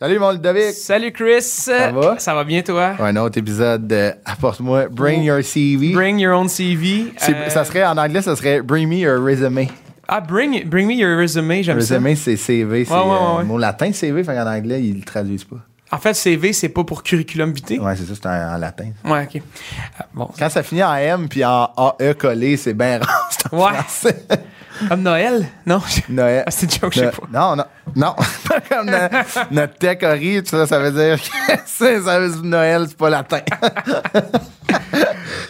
Salut mon Ludovic! Salut Chris. Ça va? Ça va bien toi? Un autre épisode de Apporte-moi Bring Your CV. Bring your own CV. C'est- Euh, Ça serait en anglais, ça serait Bring Me Your Resume. Ah, bring, bring me your resume, j'aime ça. Resume, c'est CV. C'est Ouais, ouais, ouais, euh, mot latin, CV, fait en anglais, ils le traduisent pas. En fait, CV, c'est pas pour curriculum vitae. Ouais, c'est ça, c'est en, en latin. Ouais, ok. Ah, bon. Quand ça finit en M puis en AE collé, c'est bien rare. c'est en Ouais. français. Comme Noël? Non? Noël. Ah, c'est une joke, je sais pas. Non, non, non. Pas comme no- notre tech ori, ça veut dire que c'est, ça veut dire Noël, c'est pas latin.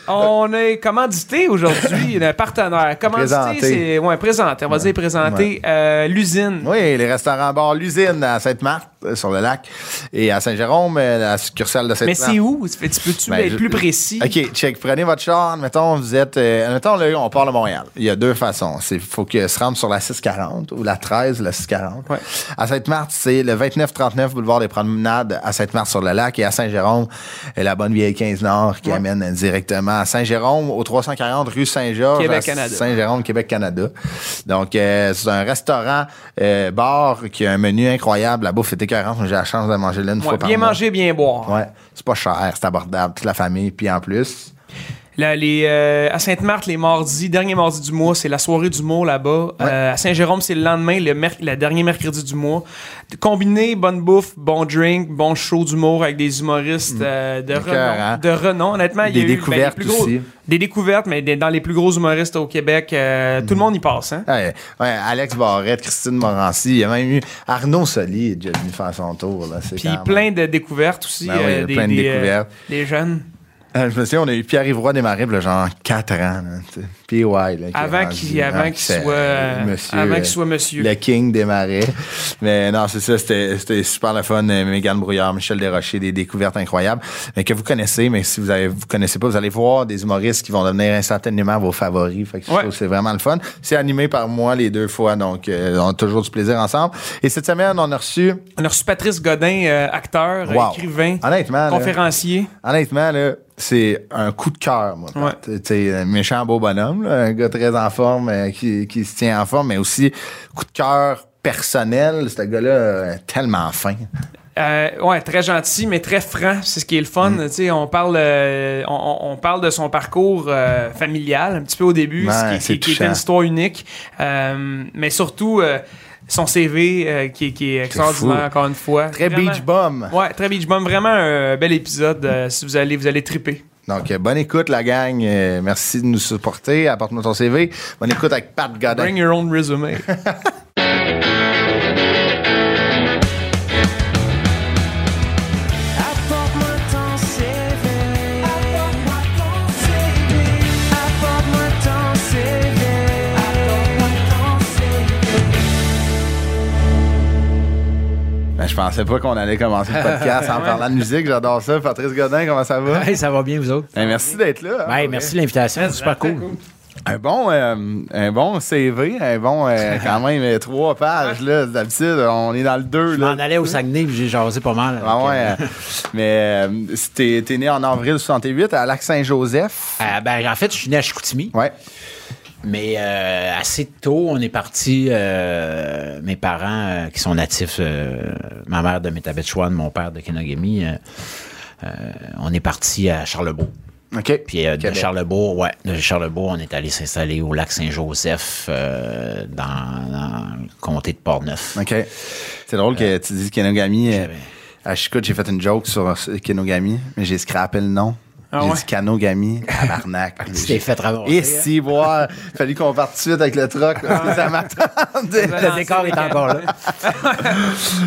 On est commandité aujourd'hui, un partenaire. Commandité, c'est. Ouais, présenté. On va dire présenté. Euh, L'usine. Oui, les restaurants bar l'usine à Sainte-Marthe, euh, sur le lac, et à Saint-Jérôme, euh, la succursale de Mais Sainte-Marthe. c'est où? Tu peux-tu Ben, être plus précis? OK, check. Prenez votre char. Mettons, vous êtes. Euh, mettons, là, on part de Montréal. Il y a deux façons. Il faut que se rendre sur la 640 ou la 13 ou la 640. Ouais. À Sainte-Marthe, c'est le 2939 boulevard des Promenades à Sainte-Marthe-sur-le-Lac et à Saint-Jérôme, euh, la bonne vieille 15 Nord qui Ouais. amène directement à Saint-Jérôme au 340 rue Saint-Georges. Saint-Jérôme, Québec, Canada. Donc, euh, c'est un restaurant euh, bar qui a un menu incroyable. La bouffe est écœurante. J'ai la chance de manger là une Ouais, fois par bien mois. manger, bien boire. Ouais, c'est pas cher, c'est abordable, toute la famille. Puis en plus, Là, les, euh, à Sainte-Marthe, les mardis, dernier mardi du mois, c'est la soirée d'humour là-bas. Euh, à Saint-Jérôme, c'est le lendemain, le, dernier mercredi du mois. Combiné, bonne bouffe, bon drink, bon show d'humour avec des humoristes euh, de, renom, de renom. Honnêtement, il y a eu, ben, les découvertes plus gros- aussi. Des découvertes, mais des- dans les plus gros humoristes au Québec, tout le monde y passe. Hein? ouais, ouais, Alex Barrette, Christine Morancy, il y a même eu Arnaud Soli est déjà venu faire son tour. Là, Puis plein de découvertes aussi. Ben oui, de découvertes. des jeunes. Euh, je me souviens, on a eu Pierre-Yves Roy Desmarais, là, genre 4 ans. Là. PY. Là, Avant qu'il qu'il c'est, soit, euh, monsieur, avant euh, soit monsieur. Le King des marais. Mais non, c'est ça, c'était c'était super le fun. Euh, Mégane Brouillard, Michel Desrochers, des découvertes incroyables. Mais que vous connaissez, mais si vous avez, vous connaissez pas, vous allez voir des humoristes qui vont devenir instantanément vos favoris. Fait que Ouais. c'est vraiment le fun. C'est animé par moi les deux fois, donc euh, on a toujours du plaisir ensemble. Et cette semaine, on a reçu, On a reçu Patrice Godin, euh, acteur, Wow. écrivain, honnêtement, là, conférencier. honnêtement, là, c'est un coup de cœur, moi. Ouais. Un méchant beau bonhomme, là, un gars très en forme, euh, qui, qui se tient en forme, mais aussi coup de cœur personnel. Ce gars-là, euh, tellement fin. Euh, ouais, très gentil, mais très franc. C'est ce qui est le fun. Mm. On parle, euh, on, on parle de son parcours euh, familial un petit peu au début, Ouais, ce qui, c'est qui- qui était une histoire unique. Mais surtout son CV qui, qui est extraordinaire encore une fois. Très Vraiment- beach bum. Ouais, très beach bum. Vraiment un bel épisode. si vous allez, vous allez triper. Donc, euh, bonne écoute, la gang. Euh, merci de nous supporter. Apporte-moi ton CV. Bonne écoute avec Pat Godin. Bring your own resume. Ben, je pensais pas qu'on allait commencer le podcast en parlant de musique. J'adore ça. Patrice Godin, comment ça va? Hey, ça va bien, vous autres? Ben, merci d'être là. hein, pour merci de l'invitation, c'est super cool. Un bon, euh, un bon CV, un bon, euh, quand même, euh, trois pages, là. D'habitude, on est dans le deux, Je m'en allais au Saguenay puis j'ai jasé pas mal. Ah ouais, euh, euh, mais euh, t'es, t'es né en avril 68 à Lac-Saint-Joseph. euh, ben, en fait, je suis né à Chicoutimi, Ouais. Mais euh, assez tôt, on est parti. euh, mes parents, euh, qui sont natifs, ma mère de Métabetchouan, mon père de Kenogami, on est parti à Charlebourg. OK. Puis de. Charlebourg, ouais, de Charlebourg, on est allé s'installer au lac Saint-Joseph, dans, dans le comté de Portneuf. OK. C'est drôle que tu dises Kenogami. à Chicout, j'ai fait une joke sur Kenogami, mais j'ai scrappé le nom. Ah j'ai ouais? dit Canogami, tabarnak. Tu t'es fait ramasser. Et si, voir, fallu qu'on parte tout de suite avec le truck, parce que ça m'attendait. Le décor est encore là.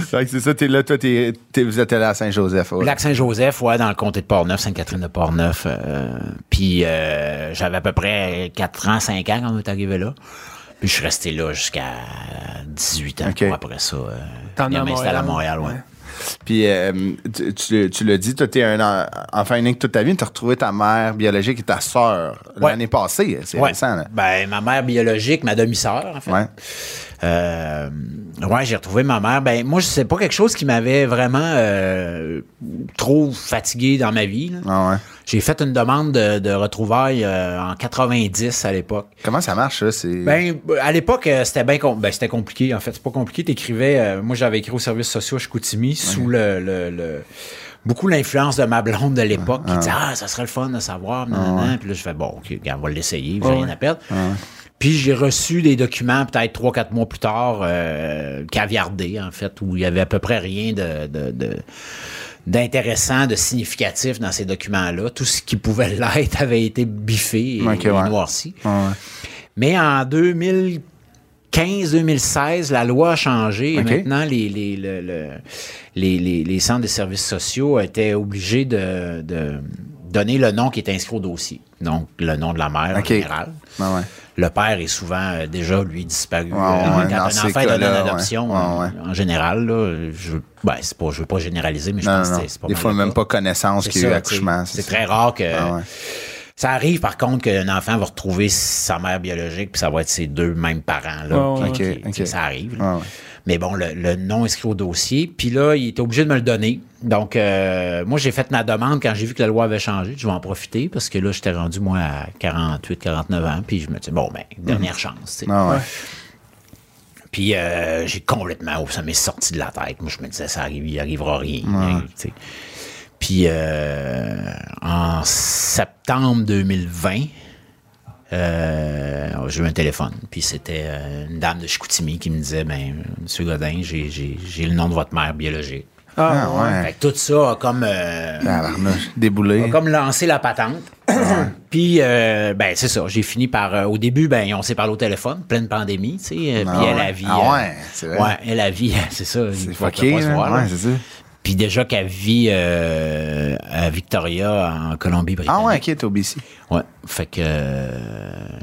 Fait que c'est ça, t'es là, toi, t'es, t'es- vous êtes allé à Saint-Joseph. ouais. Lac Saint-Joseph, ouais, dans le comté de Portneuf, Sainte-Catherine de Portneuf. euh, puis euh, j'avais à peu près 4 ans, 5 ans quand on est arrivé là. Puis je suis resté là jusqu'à 18 ans. OK. Pour après ça, euh, T'en à m'installer à Montréal. Montréal, ouais. Puis euh, tu, tu, tu l'as dit, toi, t'es un en- enfant unique toute ta vie, tu as retrouvé ta mère biologique et ta sœur Ouais. l'année passée. C'est Ouais. récent, là. Ben, ma mère biologique, ma demi-sœur, en fait. Ouais. Euh, ouais, j'ai retrouvé ma mère. Ben, moi, c'est pas quelque chose qui m'avait vraiment euh, trop fatigué dans ma vie. là. Ah ouais. J'ai fait une demande de, de retrouvailles euh, en 90 à l'époque. Comment ça marche, ça? C'est... Ben, à l'époque, euh, c'était bien com- ben, c'était compliqué. En fait, c'est pas compliqué. T'écrivais. euh, moi, j'avais écrit aux services sociaux à Chicoutimi sous le, le- le- beaucoup l'influence de ma blonde de l'époque qui disait ah ça serait le fun de savoir. nanana. Puis là, je fais bon, ok, regarde, on va l'essayer. J'ai rien à perdre. Puis j'ai reçu des documents peut-être trois quatre mois plus tard, euh, caviardés en fait, où il y avait à peu près rien de, de- de- d'intéressant, de significatif dans ces documents-là. Tout ce qui pouvait l'être avait été biffé et, Ok, et ouais. noirci. Ouais. Mais en 2015-2016, la loi a changé et maintenant les, les, le- le- les, les- centres de services sociaux étaient obligés de, de donner le nom qui est inscrit au dossier. Donc, le nom de la mère en général. Ouais. Le père est souvent euh, déjà, lui, disparu. Ouais, Euh, ouais, quand dans un ces enfant est donné en adoption, ouais. Ouais, en général, là, je ne ben, c'est pas, je veux pas généraliser, mais je Non, pense non, que c'est pas Des fois, même pas connaissance qu'il y a eu ça, accouchement. C'est très rare que. Ah ouais. Ça arrive par contre qu'un enfant va retrouver sa mère biologique, puis ça va être ses deux mêmes parents. Là, qui-. Ça arrive. là. Ouais. Mais bon, le, le nom inscrit au dossier. Puis là, il était obligé de me le donner. Donc, euh, moi, j'ai fait ma demande quand j'ai vu que la loi avait changé. Je vais en profiter parce que là, j'étais rendu, moi, à 48, 49 ans. Puis je me dis, bon, ben, dernière chance. Ah ouais. Puis euh, j'ai complètement, ça m'est sorti de la tête. Moi, je me disais, ça arrive, il arrivera rien. Puis euh, en septembre 2020, euh, j'ai eu un téléphone. Puis c'était euh, une dame de Chicoutimi qui me disait, ben, Monsieur Godin, j'ai, j'ai, j'ai le nom de votre mère biologique. Ah ouais. Fait que tout ça a comme, euh, Tabarnouche. Déboulé. a comme lancé la patente. puis, euh, ben, c'est ça. J'ai fini par. euh, au début, ben, on s'est parlé au téléphone, pleine pandémie, tu sais. euh, Ah puis elle a vie. Ah ouais, c'est vrai. Ouais, elle a vie, c'est ça. C'est fucké, pas se voir. Ouais, c'est ça. Puis déjà qu'elle vit euh, à Victoria, en Colombie-Britannique. Ah ouais, ok, t'es au BC. Ouais. Fait que euh,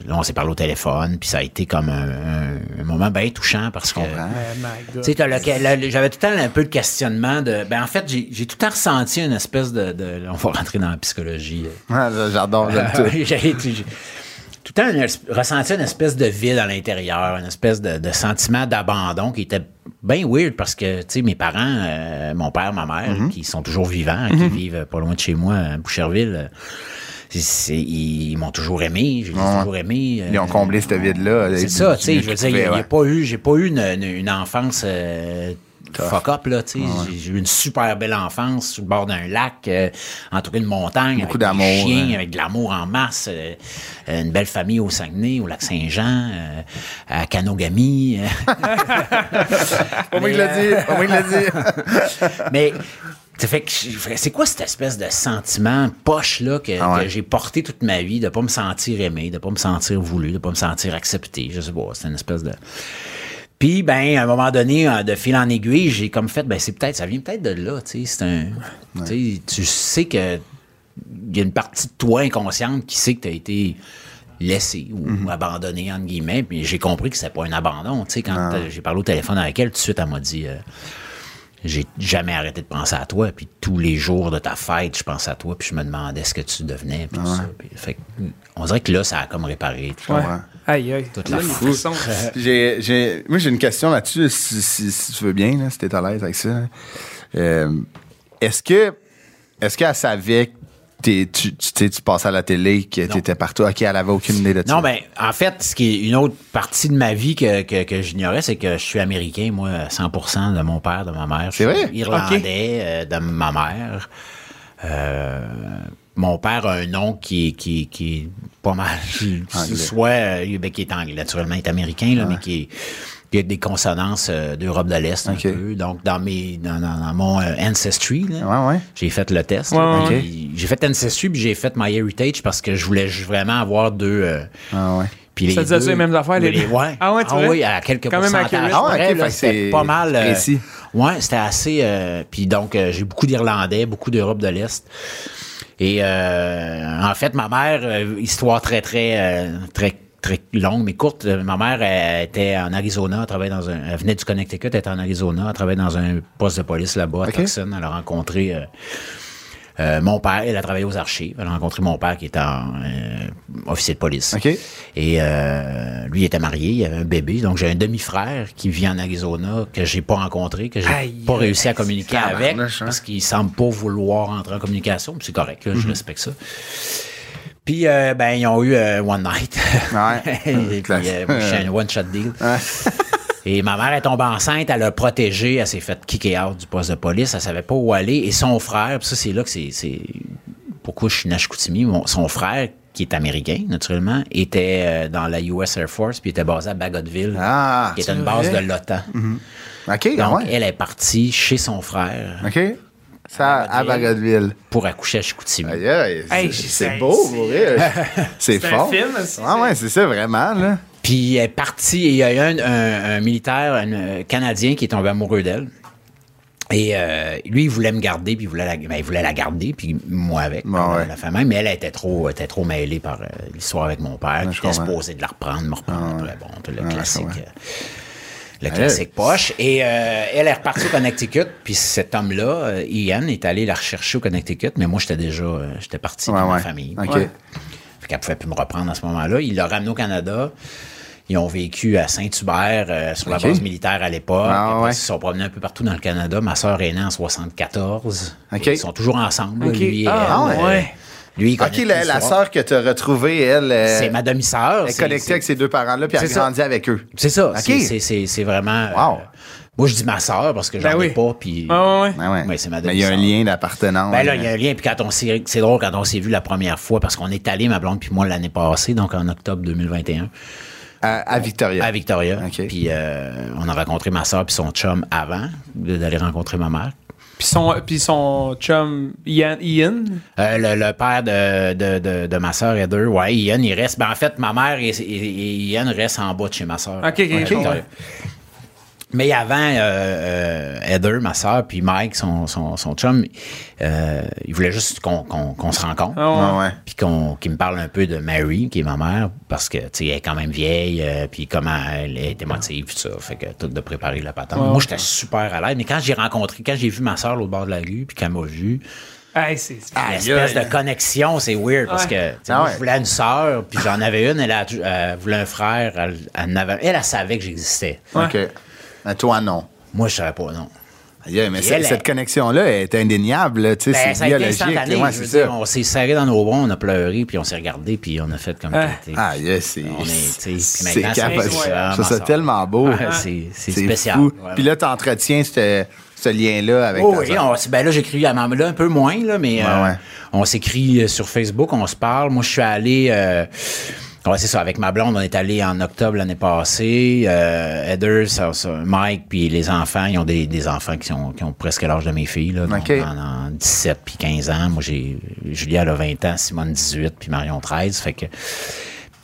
là, on s'est parlé au téléphone, puis ça a été comme un, un- un moment bien touchant parce que. Oh my God. Tu sais, j'avais tout le temps un peu le questionnement de. Ben, en fait, j'ai tout le temps ressenti une espèce de. de- on va rentrer dans la psychologie. Ah, J'adore, j'aime tout. j'ai j'ai- j'ai tout le temps une es- ressenti une espèce de vide à l'intérieur, une espèce de, de sentiment d'abandon qui était bien weird parce que, tu sais, mes parents, euh, mon père, ma mère, Mm-hmm. qui sont toujours vivants, qui vivent pas loin de chez moi, à Boucherville, euh, ils m'ont toujours aimé, j'ai Ouais. toujours aimé. euh, Ils ont comblé ce vide-là. c'est ça, tu sais, je veux dire, a pas eu, j'ai pas eu une, une- une enfance euh, fuck up, là, tu sais. J'ai- J'ai eu une super belle enfance sur le bord d'un lac, euh, entouré de montagnes, Beaucoup avec des d'amour, chiens, hein. avec de l'amour en masse, euh, euh, une belle famille au Saguenay, au lac Saint-Jean, euh, à Kanogami. euh. Pas moi qui l'a dit. Pas moi qui l'a dit. Mais c'est quoi cette espèce de sentiment poche là que, Ah ouais. que j'ai porté toute ma vie de pas me sentir aimé, de pas me sentir voulu, de pas me sentir accepté, je sais pas, c'est une espèce de puis ben à un moment donné euh, de fil en aiguille, j'ai comme fait ben c'est peut-être ça vient peut-être de là, tu sais, c'est un tu sais, tu sais que il y a une partie de toi inconsciente qui sait que tu as été laissé ou Mhm. abandonné entre guillemets, puis j'ai compris que c'était pas un abandon, tu sais quand j'ai parlé au téléphone avec elle, tout de suite elle m'a dit euh, j'ai jamais arrêté de penser à toi. Puis tous les jours de ta fête, je pensais à toi. Puis je me demandais ce que tu devenais. Puis tout ça. Puis, fait que, on dirait que là, ça a comme réparé. tout Ouais. Aïe, aïe. Toute la. J'ai, j'ai, moi, j'ai une question là-dessus, si, si- si tu veux bien, là, si t'es à l'aise avec ça. Euh, est-ce que, est-ce qu'elle savait tu, tu, tu sais, tu passais à la télé, que t'étais partout? OK, elle avait aucune idée de ça. Non, ben, en fait, ce qui est une autre partie de ma vie que, que, que j'ignorais, c'est que je suis américain, moi, à 100% de mon père, de ma mère. Je C'est suis vrai? Irlandais euh, de ma mère. Euh, mon père a un nom qui est, qui, qui est pas mal. Anglais. Soit, euh, ben, qui est anglais, naturellement, il est américain, là, mais qui est qui a des consonances euh, d'Europe de l'Est un peu. Donc, dans mes dans, dans- dans mon euh, Ancestry, là, Ouais, ouais. j'ai fait le test. Ouais, J'ai fait Ancestry, puis j'ai fait MyHeritage parce que je voulais vraiment avoir deux... euh, Ah, ouais. puis Ça les disait-tu deux- les mêmes affaires, les les- deux? ouais. Ah ouais, tu vois? oui, à quelques Quand même pourcentages. Ah ouais, c'était c'est pas mal. euh, ouais, c'était assez. euh, puis donc, euh, j'ai beaucoup d'Irlandais, beaucoup d'Europe de l'Est. Et euh, en fait, ma mère, histoire très, très, euh, très très longue, mais courte. Euh, Ma mère elle était en Arizona, elle, travaillait dans un, elle venait du Connecticut, elle était en Arizona, elle travaillait dans un poste de police là-bas, à Ok. Tucson. Elle a rencontré euh, euh, mon père, elle a travaillé aux archives. Elle a rencontré mon père qui était en, euh, officier de police. Et euh, lui il était marié, il avait un bébé. Donc j'ai un demi-frère qui vit en Arizona que j'ai pas rencontré, que j'ai Aïe, pas réussi à communiquer avec hein. parce qu'il semble pas vouloir entrer en communication. C'est correct, là, je respecte ça. Puis euh, ben ils ont eu euh, one night. Ouais. Et puis, euh, one shot deal. Et ma mère est tombée enceinte, elle a protégé, elle s'est fait kicker out du poste de police, elle savait pas où aller. Et son frère, puis ça c'est là que c'est, c'est pourquoi je suis mon- son frère qui est américain naturellement, était dans la US Air Force puis était basé à Bagotville, Ah, qui est une base de l'OTAN. OK, ah Donc ouais. elle est partie chez son frère OK. Ça, à Bagotville. pour accoucher à Chicoutimi. Aïe, aïe, Hey, c'est- beau, pour. C'est C'est un fort. film, aussi, Ah ouais, c'est ça, vraiment, là. Puis elle est partie et il y a eu un, un- un militaire un, euh, canadien qui est tombé amoureux d'elle. Et euh, lui, il voulait me garder, puis il voulait la, ben, il voulait la garder, puis moi avec, Bon, ouais. la famille. Mais elle était trop, était trop mêlée par euh, l'histoire avec mon père. je qui était supposé de la reprendre, me reprendre après. Bon, tout le Ah, classique. Le classique poche. Et euh, elle est repartie au Connecticut, puis cet homme-là, euh, Ian, est allé la rechercher au Connecticut, mais moi, j'étais déjà, euh, j'étais parti Ouais, de ma famille. OK. Ouais. Fait qu'elle pouvait plus me reprendre à ce moment-là. Il l'a ramené au Canada. Ils ont vécu à Saint-Hubert, euh, sur la base militaire à l'époque. Ah, ouais. Ils se sont promenés un peu partout dans le Canada. Ma sœur est née en 74. OK. Ils sont toujours ensemble. Lui et Ah, elle. ouais. Lui, il OK, connaît la, la sœur que tu as retrouvée, elle, euh, C'est ma demi-sœur. elle est connectée avec ses deux parents-là, puis elle a C'est ça. grandi avec eux. C'est ça. OK. C'est- c'est- C'est c'est vraiment... euh, Wow. moi, je dis ma sœur parce que j'en Ben ai oui. pas. Puis... Ah, ouais. Ben ouais. Ouais, c'est ma Mais il y a un lien d'appartenance. Ben là, il y a un lien. Puis quand on s'est, c'est drôle quand on s'est vu la première fois parce qu'on est allé ma blonde puis moi l'année passée, donc en octobre 2021, à, à Victoria. à Victoria. OK. Puis euh, on a rencontré ma soeur puis son chum avant d'aller rencontrer ma mère. Puis son, puis son chum Ian, Ian? Euh, le, le père de, de, de, de ma soeur Heather, ouais, Ian, il reste. Ben en fait, ma mère et, et- et Ian restent en bas de chez ma soeur. Ok, ok, Ouais. Victoria. Mais avant, euh, euh, Heather, ma soeur, puis Mike, son, son, son chum, euh, il voulait juste qu'on qu'on- qu'on se rencontre. Ah, ouais. Ah puis qu'on qu'il me parle un peu de Mary, qui est ma mère, parce que, tu sais, elle est quand même vieille, euh, puis comment elle est émotive, tout ça. Fait que tout de préparer la patente. Ouais, Moi, ouais. j'étais super à l'aise, mais quand j'ai rencontré, quand j'ai vu ma soeur l'autre bord de la rue, puis qu'elle m'a vu, Hey, c'est. l'espèce aïe. de connexion, c'est weird, parce Ouais. que, Ah moi, je voulais une sœur, puis j'en avais une, elle, a, elle voulait un frère, elle, elle, en avait- elle, elle savait que j'existais. OK. Toi, non. Moi, je savais pas, non. Mais elle, cette elle- connexion-là est indéniable. là, Tu sais, Ben, c'est biologique. Ouais, dire, on s'est serré dans nos bras, on a pleuré, puis on s'est regardé, puis on a fait comme... Ah. Ah, yes, c'est. C'est Je trouve ça tellement beau. C'est spécial. fou. Voilà. Puis là, tu entretiens ce, ce lien-là avec Oh oui, on- ben là, j'écris à là, un peu moins, là, mais Ouais, euh, ouais. on s'écrit euh, sur Facebook, on se parle. Moi, je suis allé. euh, ouais, c'est ça, avec ma blonde, on est allé en octobre l'année passée. Euh, Heather, ça- ça, Mike, puis les enfants, ils ont des, des enfants qui, sont, qui ont presque l'âge de mes filles, là, donc OK. en, en 17 puis 15 ans. Moi, j'ai Julia, elle a 20 ans, Simone 18, puis Marion 13. Fait que.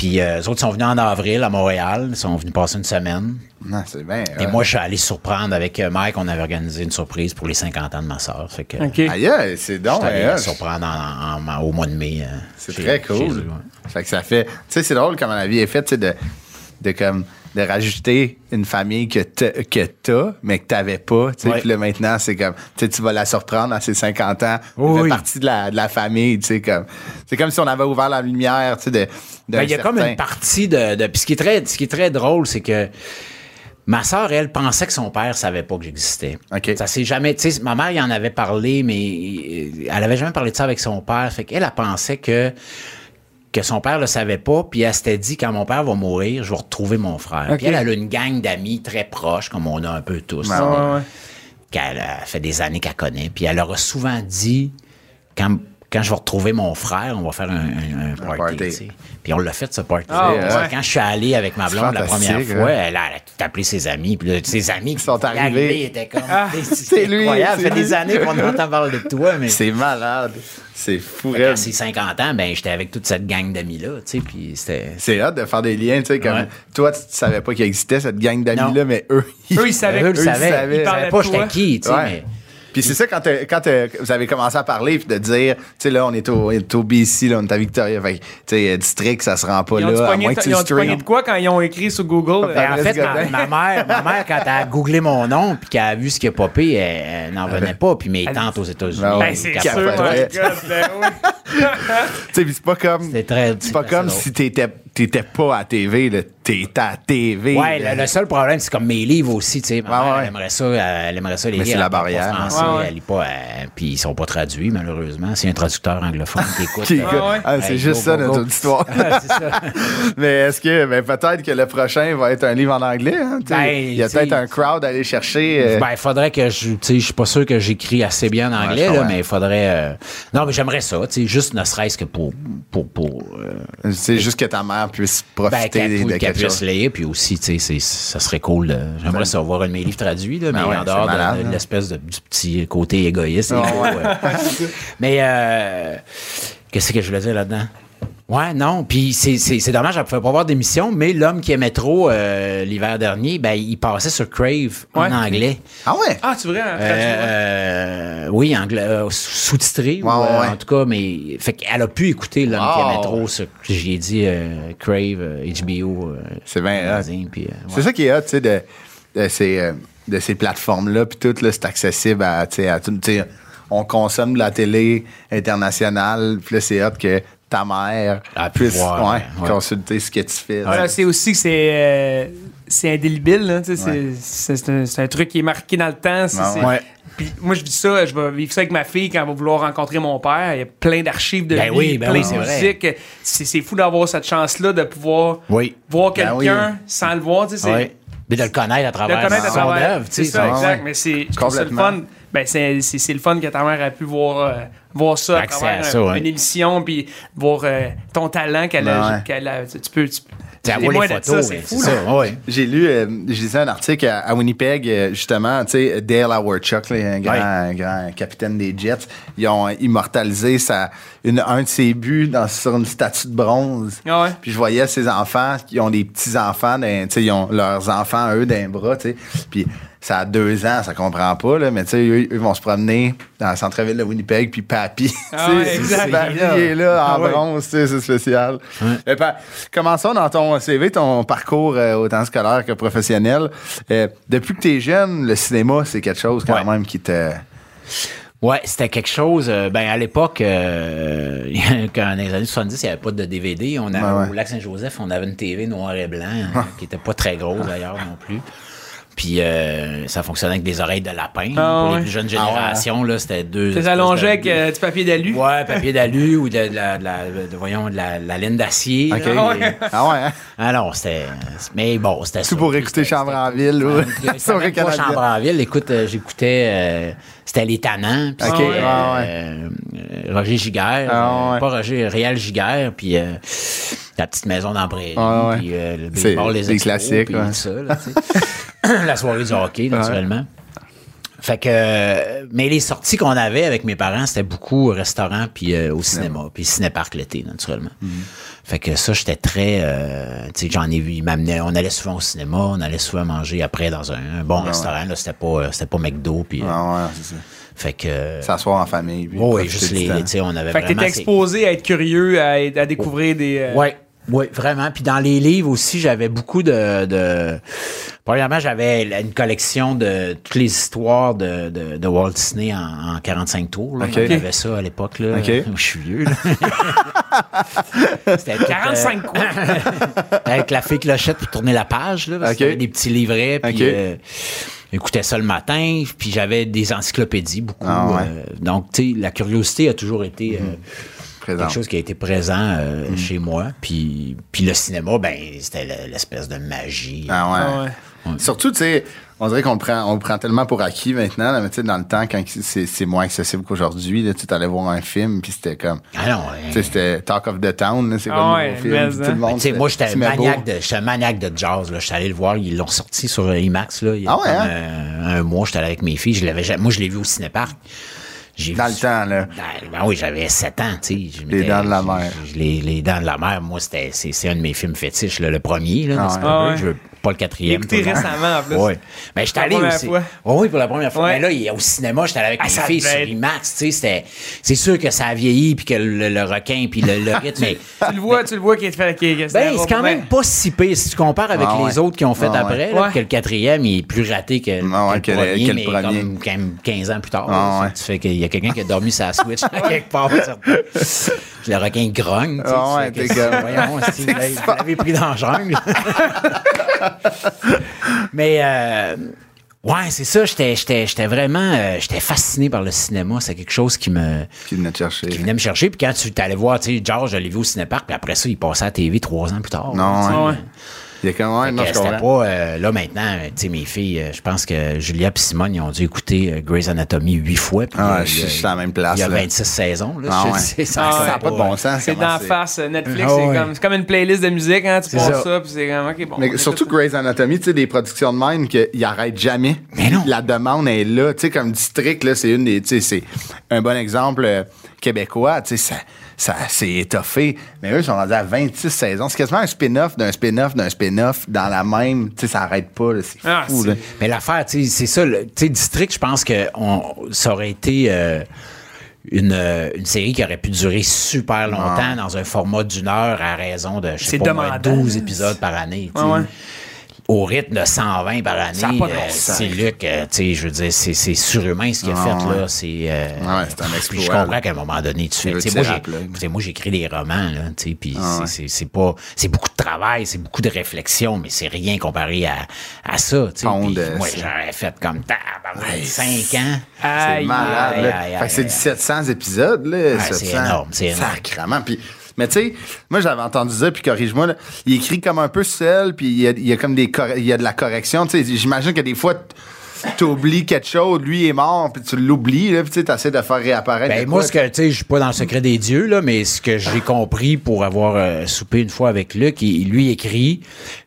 Puis euh, eux autres sont venus en avril à Montréal. Ils sont venus passer une semaine. Non, c'est bien. Et ouais. moi, je suis allé surprendre avec euh, Mike. On avait organisé une surprise pour les 50 ans de ma soeur. Fait que, Ok. Aïe, aïe, c'est donc. J'étais allé ouais, la surprendre en- en- en- au mois de mai. euh, C'est très cool. eux, ouais. Fait que ça fait. Tu sais, c'est drôle comment la vie est faite, tu sais, de, de comme de rajouter une famille que t'as, que mais que t'avais pas. Ouais. Puis là, maintenant, c'est comme, tu sais, tu vas la surprendre à ses 50 ans. Elle fait partie de la, de la famille, tu sais, comme. C'est comme si on avait ouvert la lumière, tu sais, de. Ben, il y a comme une partie de. de- puis ce qui est très, ce qui est très drôle, c'est que ma sœur, elle, pensait que son père savait pas que j'existais. OK. Ça s'est jamais. Tu sais, ma mère, il en avait parlé, mais elle avait jamais parlé de ça avec son père. Fait qu'elle, elle pensait que que son père le savait pas, puis elle s'était dit quand mon père va mourir, je vais retrouver mon frère. Puis elle, elle a une gang d'amis très proches, comme on a un peu tous. Sais. Ouais, ouais. qu'elle a fait des années qu'elle connaît. Puis elle leur a souvent dit, quand, quand je vais retrouver mon frère, on va faire un, un- un party. party. tu sais. Puis on l'a fait, ce party. Ah, ouais. Quand je suis allé avec ma blonde la première fois, hein. elle, a- elle a tout appelé ses amis. Puis là, ses amis qui sont arrivés. étaient comme... Ah, c'est c'est lui, incroyable. c'est Ça fait lui. des années qu'on entend parler de toi, mais... C'est malade. C'est fou, raide. ses 50 ans, ben, j'étais avec toute cette gang d'amis-là, tu sais, puis c'était... C'est hâte de faire des liens, tu sais, comme Ouais. toi, tu savais pas qu'il existait cette gang d'amis-là, mais eux, Eux, ils savaient. Eux, ils savaient. Ils Ils savaient parlaient pas de j'étais toi. qui, mais... Puis c'est ça, quand, quand vous avez commencé à parler, puis de dire, tu sais, là, on est au, on est au BC, là, on est à Victoria. Fait que, tu sais, district, ça se rend pas là, à moins que de- tu ils ont-tu pogné de quoi quand ils ont écrit sur Google? En fait, ma, mère, ma mère, quand elle a googlé mon nom puis qu'elle a vu ce qui a popé, elle, elle n'en revenait pas. Puis mes tantes aux États-Unis. Ben c'est sûr, God, ben oui. Tu sais, puis c'est pas comme. C'est pas comme si t'étais, t'étais pas à TV, là. T'étais à TV. Ouais, là. le, seul problème, c'est comme mes livres aussi, tu sais. Ma Ouais, mère, ouais. elle aimerait ça, elle, aimerait ça les Mais c'est la barrière, français, ouais, elle lit pas, euh, puis ils sont pas traduits, malheureusement. C'est un traducteur anglophone qui écoute. Qui- euh, Ah? Ah, c'est juste go, ça, go, notre go. histoire. ça. Mais est-ce que, ben, peut-être que le prochain va être un livre en anglais, hein. Ben, Il y a peut-être un crowd à aller chercher. euh, Ben, il faudrait que je. Tu sais, je suis pas sûr que j'écris assez bien en anglais, là, mais il faudrait. Non, mais j'aimerais ça, tu sais, juste ne serait-ce que pour. pour, pour c'est juste que ta mère puisse ben, profiter qu'elle de qu'elle quelque puisse chose. lire, puis aussi, tu sais, ça serait cool. de- J'aimerais ça voir un de mes livres traduits, là, mais Ben ouais, en dehors malade, de, de hein. l'espèce de, du petit côté égoïste. Ah ouais. mais, euh, qu'est-ce que je voulais dire là-dedans? Ouais, non. Puis c'est, c'est, c'est dommage, elle pouvait pas avoir d'émission, mais l'homme qui aimait trop euh, l'hiver dernier, ben, il passait sur Crave Ouais. en anglais. Ah ouais? Ah, tu vrai? hein, ouais. Euh, oui, anglais, euh, sous-titré, Ouais, ouais, euh, en tout cas, mais fait qu'elle a pu écouter l'homme qui aimait trop ce que j'ai dit euh, Crave, euh, HBO. euh, C'est bien euh, C'est ça qui est hot, tu sais, de, de ces, euh, de ces plateformes-là, puis tout, là, c'est accessible à, tu sais, à tout, on consomme de la télé internationale, puis là, c'est hot que ta mère Ah, puis puisse voir, ouais, ouais, ouais. consulter ce que tu fais. C'est aussi que c'est euh, c'est indélébile. C'est- Ouais. c'est, c'est un, c'est un truc qui est marqué dans le temps. c'est- Ouais, c'est- ouais. Puis moi, je vis ça, je vais vivre ça avec ma fille quand elle va vouloir rencontrer mon père. Il y a plein d'archives de Ben lui, oui, ben plein oui, de musique. C'est, c'est fou d'avoir cette chance-là de pouvoir Oui. voir Ben quelqu'un oui. sans le voir. Mais de le connaître à de travers le connaître à son travers. œuvre, tu C'est ça, exact. ouais. Mais c'est, le fun. Ben, c'est, c'est, c'est le fun que ta mère a pu voir, euh, voir ça à Accès travers à ça, un- ouais. une émission, puis voir euh, ton talent qu'elle a. Ouais. qu'elle a- tu peux. Tu, les photos, ça, mais c'est fou. là. ça. Ouais. J'ai lu, euh, j'ai lisé un article à, à Winnipeg, justement, tu sais, Dale Howard-Chuck, là, un grand, Ouais. un grand capitaine des Jets, ils ont immortalisé sa, une, un de ses buts dans, sur une statue de bronze. Ah ouais. Puis je voyais ses enfants qui ont des petits-enfants, dans- tu sais, ils ont leurs enfants, eux, d'un bras, tu sais. Puis ça a deux ans, ça comprend pas, là, mais tu sais, eux, eux vont se promener dans le centre-ville de Winnipeg, puis Papy, Ah tu sais, ouais, c'est- exact. Papy est là, en Ah bronze, tu sais, c'est spécial. Commençons dans ton CV, ton parcours euh, autant scolaire que professionnel. Euh, depuis que tu es jeune, le cinéma, c'est quelque chose quand Ouais. même qui te... Ouais, c'était quelque chose. euh, ben, à l'époque, euh, quand dans les années 70, il n'y avait pas de DVD. On a, Ouais, ouais. Au Lac-Saint-Joseph, on avait une TV noir et blanc, hein, qui était pas très grosse d'ailleurs non plus. Puis euh, ça fonctionnait avec des oreilles de lapin. Ah, Pour ouais. les plus jeunes générations, là, c'était deux. Tu allongé avec euh, du papier d'alu? Ouais, papier d'alu ou de, de la, de voyons, de la, la laine d'acier. là. OK. Ah ouais. Ah ouais, hein? Ah non, c'était. Mais bon, c'était Tout ça. pour écouter Chambre en ville ou. Chambre en ville. Écoute, euh, j'écoutais. Euh, c'était Les Tannants. Puis Ok, c'était, ouais, euh, euh, Roger Giguère. Ah, euh, ouais. Pas Roger, Réal Giguère. Puis euh, La petite maison prairie. Ah, ouais. Puis euh, le C'est baseball, les expos, classiques, tout ça. là, la soirée du hockey, naturellement. Fait que, euh, mais les sorties qu'on avait avec mes parents, c'était beaucoup au restaurant puis euh, au cinéma, puis ciné-parc l'été, naturellement. Mm-hmm. Fait que ça, j'étais très, euh, tu sais, j'en ai vu, ils m'amenaient, on allait souvent au cinéma, on allait souvent manger après dans un, un bon restaurant, là, c'était pas, euh, c'était pas McDo, puis, Ah ouais, c'est ça. fait que, S'asseoir en famille. puis ouais, juste les, les- tu sais, on avait Fait que t'étais exposé à être curieux, à, découvrir des. euh, Ouais. Oui, vraiment. Puis dans les livres aussi, j'avais beaucoup de, de... Premièrement, j'avais une collection de toutes les histoires de, de, de Walt Disney en, en 45 tours. Là. Ok. J'avais ça à l'époque. Là. Je suis vieux. C'était tout, 45 quoi? euh, avec la fée clochette pour tourner la page. Là, parce Ok. qu'il y avait des petits livrets. Puis, Ok. euh, J'écoutais ça le matin, puis j'avais des encyclopédies, beaucoup. Ah ouais. euh, donc, tu sais, la curiosité a toujours été euh, Présent. quelque chose qui a été présent euh, Mm. chez moi. Puis, puis le cinéma, ben, c'était le- l'espèce de magie. Ah ouais. Ah ouais. Surtout, tu sais, on dirait qu'on le prend, on le prend tellement pour acquis maintenant, là, mais tu sais, dans le temps, quand c'est moins accessible qu'aujourd'hui, tu allais voir un film, puis c'était comme, Ah non, tu sais, c'était Talk of the Town, c'est Ah comme ouais, le film, mais, puis tout le monde. Tu sais, moi, j'étais maniaque de, j'étais maniaque de jazz. Là. J'étais allé le voir, ils l'ont sorti sur IMAX. Là, il y a Ah ouais, comme, hein? euh, un mois, j'étais allé avec mes filles. Je l'avais, jamais- moi, je l'ai vu au cinéparc. J'ai Dans vu- le temps, là. Ben, ben oui, j'avais 7 ans, tu sais. Je Les Dents de la Mer. Les, les Dents de la Mer, moi, c'était, c'est, c'est un de mes films fétiches, là, le premier, là, Ah ouais. Ah ouais. Je veux- pas le quatrième. Monde. récemment, en plus. Oui. Mais j'étais allé aussi. fois. Oui, oui, pour la première fois. Ouais. Mais là, il- au cinéma, j'étais allé avec Ah, mes filles sur IMAX. Tu sais, c'était, c'est sûr que ça a vieilli, puis que le, le requin, puis le, le rythme. mais, Tu le vois, tu le vois qui est fait. Qui- ben, c'est quand même pas si pire si tu compares avec Ah les ouais. autres qui ont fait Ah ouais. après. là, Ouais. que le quatrième, il est plus raté que, Ah ouais, que que le le- premier, que le mais premier. comme, comme 15 ans plus tard. Là. Tu fais qu'il y a quelqu'un qui a dormi sur la Switch quelque part. le requin grogne. tu sais, Ah que- Voyons, vous l'avez pris dans la jungle? Mais euh, ouais, c'est ça. J'étais, j'étais, j'étais vraiment, euh, j'étais fasciné par le cinéma. C'est quelque chose qui me, Qui venait te chercher. qui venait me chercher. Puis quand tu t'allais voir, tu sais, George, je l'ai vu au cinépark. Puis après ça, il passait à la TV trois ans plus tard. Non, ouais. Ouais. Il y a quand même, Fait non, que je comprends. pas euh, là maintenant, euh, tu sais, mes filles, euh, je pense que Julia et Simone, ils ont dû écouter Grey's Anatomy huit fois. puis, Ah, je il y a- je suis à la même place. Il y a là. 26 saisons. Là, Ah ouais. sais, ça, Ah ouais. N'a pas de bon sens. C'est d'en face. Netflix, Ah c'est ouais. comme, c'est comme une playlist de musique, hein. Tu C'est passes ça. ça, puis c'est comme, OK, bon. on Mais surtout. Grey's Anatomy, tu sais, des productions de même qu'ils n'arrêtent jamais. Mais non. La demande est là. Tu sais, comme District, là, c'est une des. Tu sais, c'est un bon exemple euh, québécois. Tu sais, ça, ça c'est étoffé. Mais eux, ils sont rendus à 26 saisons. C'est quasiment un spin-off d'un spin-off d'un spin-off dans la même. Tu sais, ça n'arrête pas. là. C'est Ah, fou, c'est- là. Mais l'affaire, tu sais, c'est ça. le- Tu sais, District, je pense que on, ça aurait été euh, une, euh, une série qui aurait pu durer super longtemps dans un format d'une heure à raison de, je sais pas, moi, demandant. 12 épisodes par année. ouais. Au rythme de 120 par année, Ça euh, c'est Luc, euh, tu sais, je veux dire, c'est, surhumain ce qu'il a Ah, fait, ouais. là. C'est, euh, Ouais, c'est un puis exploit, Je comprends qu'à un moment donné, tu fais, veut tu sais, te moi, j'écris des romans, là, tu sais, puis Ah, c'est, ouais. pas, c'est beaucoup de travail, c'est beaucoup de réflexion, mais c'est rien comparé à, à ça, tu sais. Moi, j'aurais fait comme tabarouette, 5 ans. C'est malade. là. aïe, fait que c'est aïe, du 700 épisodes. Là, c'est 700. énorme, c'est énorme. Sacrement. Puis, mais tu sais, moi, j'avais entendu ça, puis corrige-moi, là, il écrit comme un peu seul, puis il y a, il y a comme des il y a de la correction. Tu sais, j'imagine que des fois, t'oublies quelque chose, lui est mort, puis tu l'oublies, là, puis tu sais, t'essaies de faire réapparaître. Ben, moi, ce que, tu sais, je suis pas dans le secret des dieux, là, mais ce que j'ai compris pour avoir euh, soupé une fois avec Luc, il, lui écrit,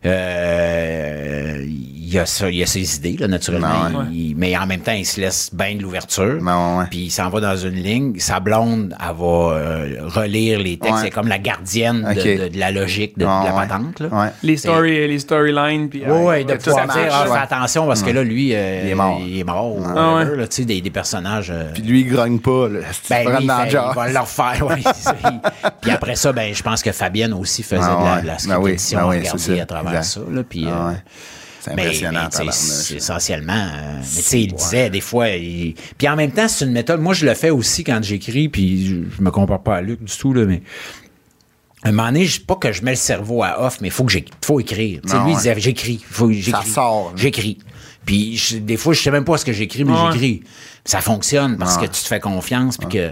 euh, il a ça, il a ses idées, là, naturellement. Ouais. Il- mais en même temps, il se laisse bien de l'ouverture. Ben ouais, ouais. Puis il s'en va dans une ligne. Sa blonde, elle va euh, relire les textes. Ouais. C'est comme la gardienne de- Ok. de, de la logique de, de la patente, là. Ouais. Les story, les storylines, puis. Oui, ouais, de pouvoir dire, ah, fais attention parce que là, lui, euh, Il est mort. Il est mort. Ah, là, tu sais, des, des personnages. euh, Puis lui, il grogne pas, là. ben, lui, il, fait- va le refaire, oui. c'est ça. Il- Puis après ça, ben, je pense que Fabienne aussi faisait Ah de la, la Ben script ben à travers ça. Là, puis, Ah euh, ouais. C'est mais- impressionnant, mais, c'est essentiellement. euh, mais tu sais, il disait des fois. il- Puis en même temps, c'est une méthode. Moi, je le fais aussi quand j'écris, puis je, je me compare pas à Luc du tout, là, mais. À un moment donné, je- pas que je mets le cerveau à off, mais il faut que faut écrire. Non, lui, il disait, j'écris. Faut, j'écris. sort, là. J'écris. Puis je- des fois, je sais même pas ce que j'écris, mais Ouais. j'écris. Ça fonctionne parce Ouais. que tu te fais confiance. Puis que,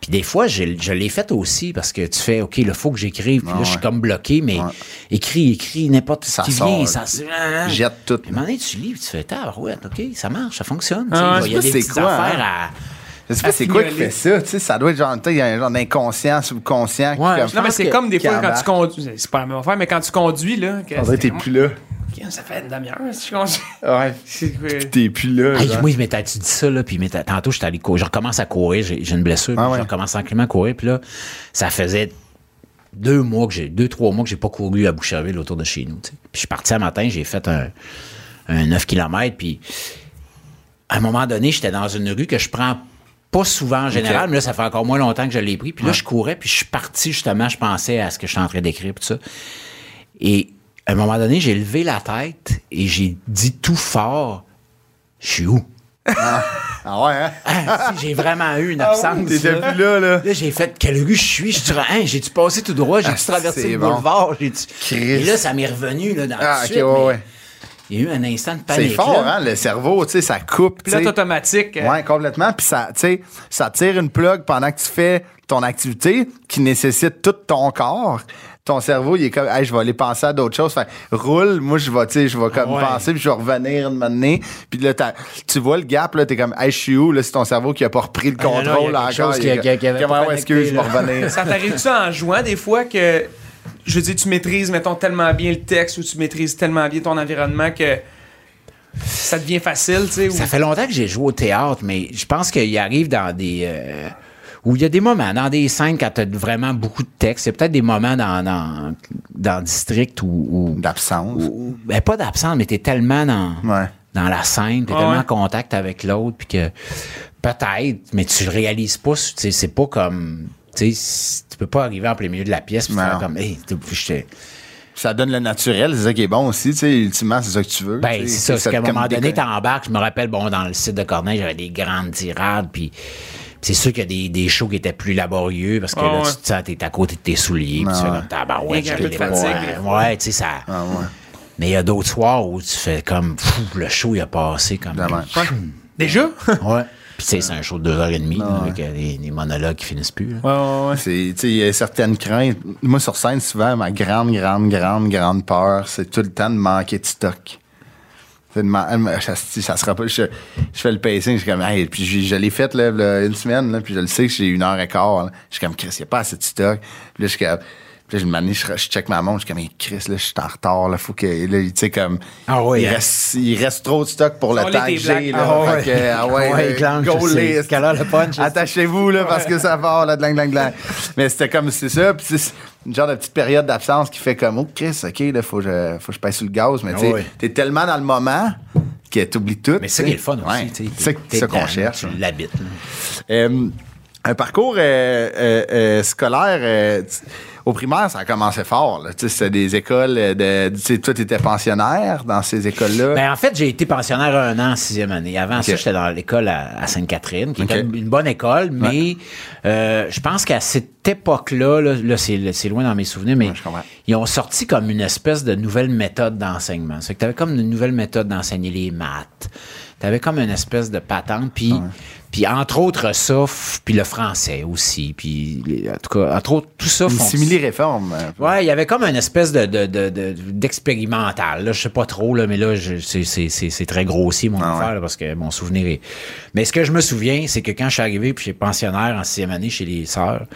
puis des fois, je, je l'ai fait aussi parce que tu fais, OK, il faut que j'écrive. Puis là, je suis comme bloqué, mais écris, écris n'importe ce Ça qui sort, vient. Ça, se- Jette tout. Puis à un moment donné, tu lis, puis tu fais, tabarouette, OK, ça marche, ça fonctionne. Ah il y a des petites quoi, affaires hein. à. Je sais pas c'est quoi qui fait ça, tu sais, ça doit être genre, il y a un genre d'inconscient, subconscient. qui, Ouais. comme- Non, mais c'est comme des qui fois quand tu conduis. C'est pas la même affaire, mais quand tu conduis, là. que On dirait que t'es c'est- plus là. Ça fait une demi-heure si. Ouais. C'est- T'es plus là. Hey, moi, mais t'as- tu dis ça, là, puis mais tantôt, j'étais allé courir. Je recommence à courir, j'ai une blessure, Ah puis ouais. je recommence tranquillement à courir, puis là, ça faisait deux mois que j'ai, deux, trois mois que j'ai pas couru à Boucherville autour de chez nous. Puis je suis parti un matin, j'ai fait un, un 9 km, puis à un moment donné, j'étais dans une rue que je prends pas souvent en général, mais là, ça fait encore moins longtemps que je l'ai pris. Puis là, je courais, puis je suis parti, justement, je pensais à ce que je suis en train d'écrire, puis tout ça. Et à un moment donné, j'ai levé la tête et j'ai dit tout fort, je suis où? Ah ouais, hein? Ah, si, j'ai vraiment eu une Ah absence. oui, t'étais là. plus là, là. Là, j'ai fait quelle rue je suis. Je hein, j'ai-tu passé tout droit, j'ai-tu Ah, traversé c'est le bon. boulevard, j'ai Christ. Et là, ça m'est revenu là, dans Ah, tout ok, de suite, ouais, ouais. Il y a eu un instant de C'est panique. fort, là. hein? Le cerveau, tu sais, ça coupe. Pilote automatique. euh, Ouais, complètement. Puis ça, tu sais, ça tire une plug pendant que tu fais ton activité qui nécessite tout ton corps. Ton cerveau, il est comme, hey, je vais aller penser à d'autres choses. Fait, roule, moi, je vais, tu sais, je vais comme Ouais. penser, puis je vais revenir une donné. Puis là, t'as- tu vois le gap, là, t'es comme, hey, je suis où? Là, c'est ton cerveau qui a pas repris le Ah, contrôle il y a quelque encore. chose Il est qui- qui- qui avait comme, pas ouais, excuse, je vais revenir. Ça t'arrive-tu en jouant des fois que, je veux dire, tu maîtrises, mettons, tellement bien le texte ou tu maîtrises tellement bien ton environnement que ça devient facile, tu sais? ou- Ça fait longtemps que j'ai joué au théâtre, mais je pense qu'il arrive dans des. euh, où il y a des moments dans des scènes quand tu as vraiment beaucoup de texte. Il y a peut-être des moments dans, dans, dans District où. où- D'absence. où- ben, pas d'absence, mais tu es tellement dans, Ouais. dans la scène, tu es Ah tellement ouais. en contact avec l'autre, puis que peut-être, mais tu le réalises pas. tu sais, C'est pas comme. Tu sais, tu peux pas arriver en plein milieu de la pièce puis faire comme. Hey, Ça donne le naturel, c'est ça qui est bon aussi, tu sais, ultimement, c'est ça que tu veux. Ben, c'est ça. C'est qu'à un moment donné, t'embarques. Je me rappelle, bon, dans le site de Corneille, j'avais des grandes tirades, puis c'est sûr qu'il y a des, des shows qui étaient plus laborieux parce que Ah là, ouais. tu te sens, t'es à côté de tes souliers, puis tu fais comme tabarouette, pas. des. Ouais, tu sais, ça. Ah ouais. Mais il y a d'autres soirs où tu fais comme, Pfff, le show, il a passé comme. Déjà? Ouais. Puis tu sais, c'est un show de deux heures et demie, là, avec euh, des, des monologues qui finissent plus. là. Ouais, ouais, ouais. C'est, tu sais, il y a certaines craintes. Moi, sur scène, souvent, ma grande, grande, grande, grande peur, c'est tout le temps de manquer de stock. Ça, ça se rappelle, je, je fais le pacing, je suis comme, hey, puis je, je l'ai fait, là, une semaine, là, puis je le sais que j'ai une heure et quart, là. Je suis comme, Chris, il n'y a pas assez de stock. Puis là, je suis comme, puis là, je me dis, je, je check ma montre, je suis comme, hey, Chris, là, je suis en retard, là, faut que, là, tu sais, comme, Ah ouais, il, hein. reste, il reste trop de stock pour le temps que j'ai, là. Ah ouais. Que, ah ouais, Ouais, là, clenche, go list. Quelle heure le punch. Attachez-vous, là, parce que ça part, là, dlang, dlang, dlang. Mais c'était comme, c'est ça, puis c'est une genre de petite période d'absence qui fait comme, oh, Chris, OK, là, faut que je, faut que je pèse sur le gaz, mais tu sais, Ah ouais. t'es tellement dans le moment que t'oublies tout. Mais c'est ça qui est le fun Ouais, aussi. tu sais. C'est ça qu'on cherche. Tu hein. l'habites. Un parcours euh, euh, euh, scolaire au primaire, ça a commencé fort. là. Tu sais, C'était des écoles de. Tu sais, toi, tu étais pensionnaire dans ces écoles-là? Ben, en fait, j'ai été pensionnaire un an en sixième année. Avant ça, j'étais dans l'école à, à Sainte-Catherine, qui était une bonne école, mais je pense qu'à cette époque-là, là, là, c'est loin dans mes souvenirs, mais Ouais, ils ont sorti comme une espèce de nouvelle méthode d'enseignement. C'est que tu avais comme une nouvelle méthode d'enseigner les maths. Tu avais comme une espèce de patente, puis, puis entre autres ça, puis le français aussi, puis en tout cas, entre autres, tout ça une simili-réforme. peu. Ouais, il y avait comme une espèce de, de, de, de- d'expérimental. Là, je sais pas trop, là, mais là, c'est, c'est, c'est, c'est très grossier mon Ah affaire, ouais. là, parce que mon souvenir est. Mais ce que je me souviens, c'est que quand je suis arrivé puis j'étais pensionnaire en sixième année chez les sœurs,